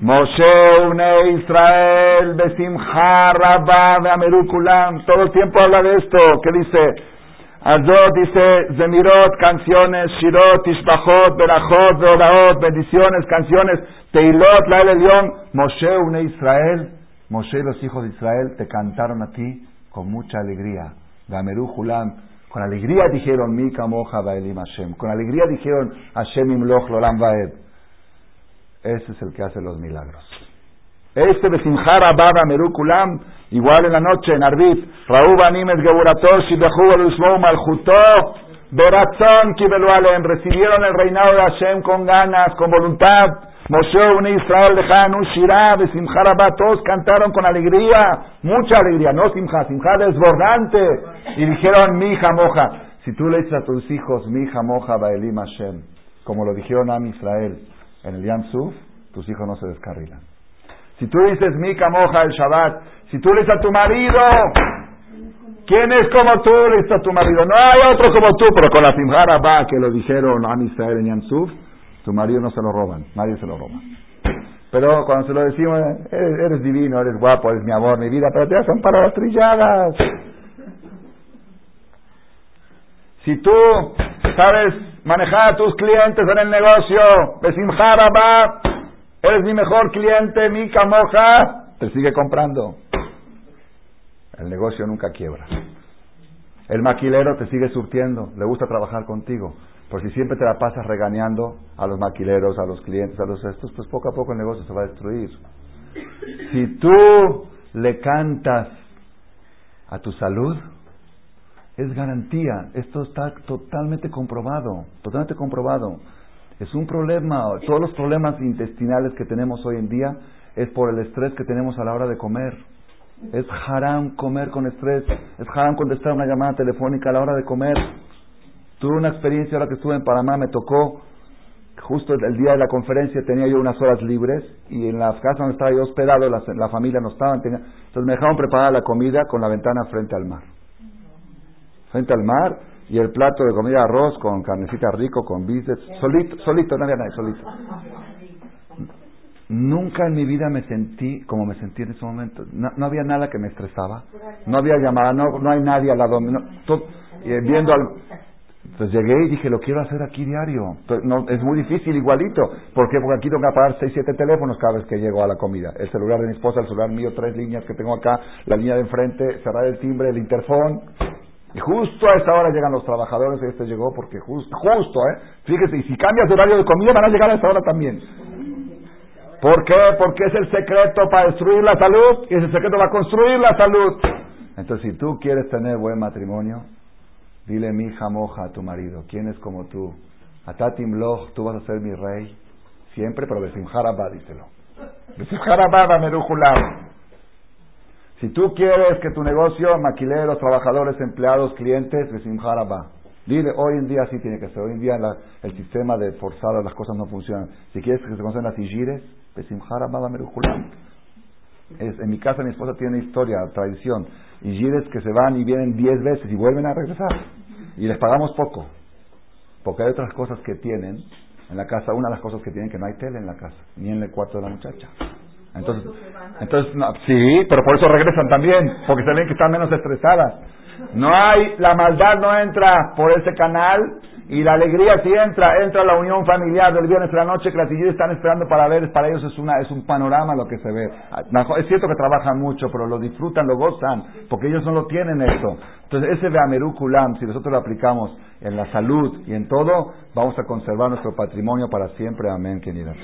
Moshe une Israel, Besimcha Rabba, Amerukulam. Todo el tiempo habla de esto. ¿Qué dice? Azot dice Zemirot, canciones, Shirot, Ishbachot, Berachot, Beoraot, bendiciones, canciones, Teilot, la León. Moshe une Israel. Moshe y los hijos de Israel te cantaron a ti con mucha alegría. Gamerukulam. Con alegría dijeron, Mi Kamoja Baelim Hashem. Con alegría dijeron, Hashem Imloch Lolam Vaed. Ese es el que hace los milagros. Este de Simjara Baba Merukulam, igual en la noche en Arbit, Raúl Animes Geburator, Shibehu Usmou Maljuto, Beratzon Kibelualem, recibieron el reinado de Hashem con ganas, con voluntad. Moshe Israel Shirah, de Simjara todos cantaron con alegría, mucha alegría, no Simja, Simja desbordante. Y dijeron, mi hija moja, si tú le dices a tus hijos, mi hija moja Baelim Hashem, como lo dijeron a Israel, en el Yam Suf, tus hijos no se descarrilan. Si tú dices Mika Moja el Shabbat, si tú le dices a tu marido, ¿quién es como tú? Le dices a tu marido, no hay otro como tú, pero con la Simjara va que lo dijeron a Israel en Yam Suf, tu marido no se lo roban, nadie se lo roba. Pero cuando se lo decimos, eres, divino, eres guapo, eres mi amor, mi vida, pero te hacen para las trilladas. Si tú sabes manejar a tus clientes en el negocio, va, eres mi mejor cliente, mi camoja, te sigue comprando. El negocio nunca quiebra. El maquilero te sigue surtiendo, le gusta trabajar contigo. Por si siempre te la pasas regañando a los maquileros, a los clientes, a los estos, pues poco a poco el negocio se va a destruir. Si tú le cantas a tu salud, es garantía. Esto está totalmente comprobado, totalmente comprobado. Es un problema, todos los problemas intestinales que tenemos hoy en día es por el estrés que tenemos a la hora de comer. Es haram comer con estrés, es haram contestar una llamada telefónica a la hora de comer. Tuve una experiencia ahora que estuve en Panamá, me tocó, justo el día de la conferencia tenía yo unas horas libres y en la casa donde estaba yo hospedado, la, familia no estaba, entonces me dejaron preparar la comida con la ventana frente al mar frente al mar y el plato de comida arroz con carnecita rico, con bíceps, solito, solito, no había nadie, solito. Nunca en mi vida me sentí como me sentí en ese momento. No, había nada que me estresaba. No había llamada, no, no hay nadie al lado. No, viendo al, entonces llegué y dije, lo quiero hacer aquí diario. No, es muy difícil, igualito. ¿Por qué? Porque aquí tengo que apagar 6, 7 teléfonos cada vez que llego a la comida. El celular de mi esposa, el celular mío, tres líneas que tengo acá, la línea de enfrente, cerrar el timbre, el interfón. Y justo a esta hora llegan los trabajadores, y este llegó porque justo, justo, ¿eh? Fíjese, y si cambias de horario de comida van a llegar a esta hora también. ¿Por qué? Porque es el secreto para destruir la salud y es el secreto para construir la salud. Entonces, si tú quieres tener buen matrimonio, dile mi hija moja a tu marido, ¿quién es como tú? Atatim Loch, tú vas a ser mi rey. Siempre, pero de Simharabad, díselo. De Simharabad, Merujulam. Si tú quieres que tu negocio, maquileros, trabajadores, empleados, clientes, va. Dile, hoy en día sí tiene que ser. Hoy en día el sistema de forzado, las cosas no funcionan. Si quieres que se conozcan las sigires, es, en mi casa mi esposa tiene historia, tradición. Y que se van y vienen diez veces y vuelven a regresar. Y les pagamos poco. Porque hay otras cosas que tienen en la casa. Una de las cosas que tienen que no hay tele en la casa, ni en el cuarto de la muchacha. Entonces, entonces sí, pero por eso regresan también, porque se ven que están menos estresadas. No hay, la maldad no entra por ese canal Y la alegría si entra, entra la unión familiar del viernes a la noche que las están esperando para ver, para ellos es una es un panorama lo que se ve. Es cierto que trabajan mucho, pero lo disfrutan, lo gozan, porque ellos no lo tienen esto. Entonces ese Beamerukulam, si nosotros lo aplicamos en la salud y en todo, vamos a conservar nuestro patrimonio para siempre. Amén, querida.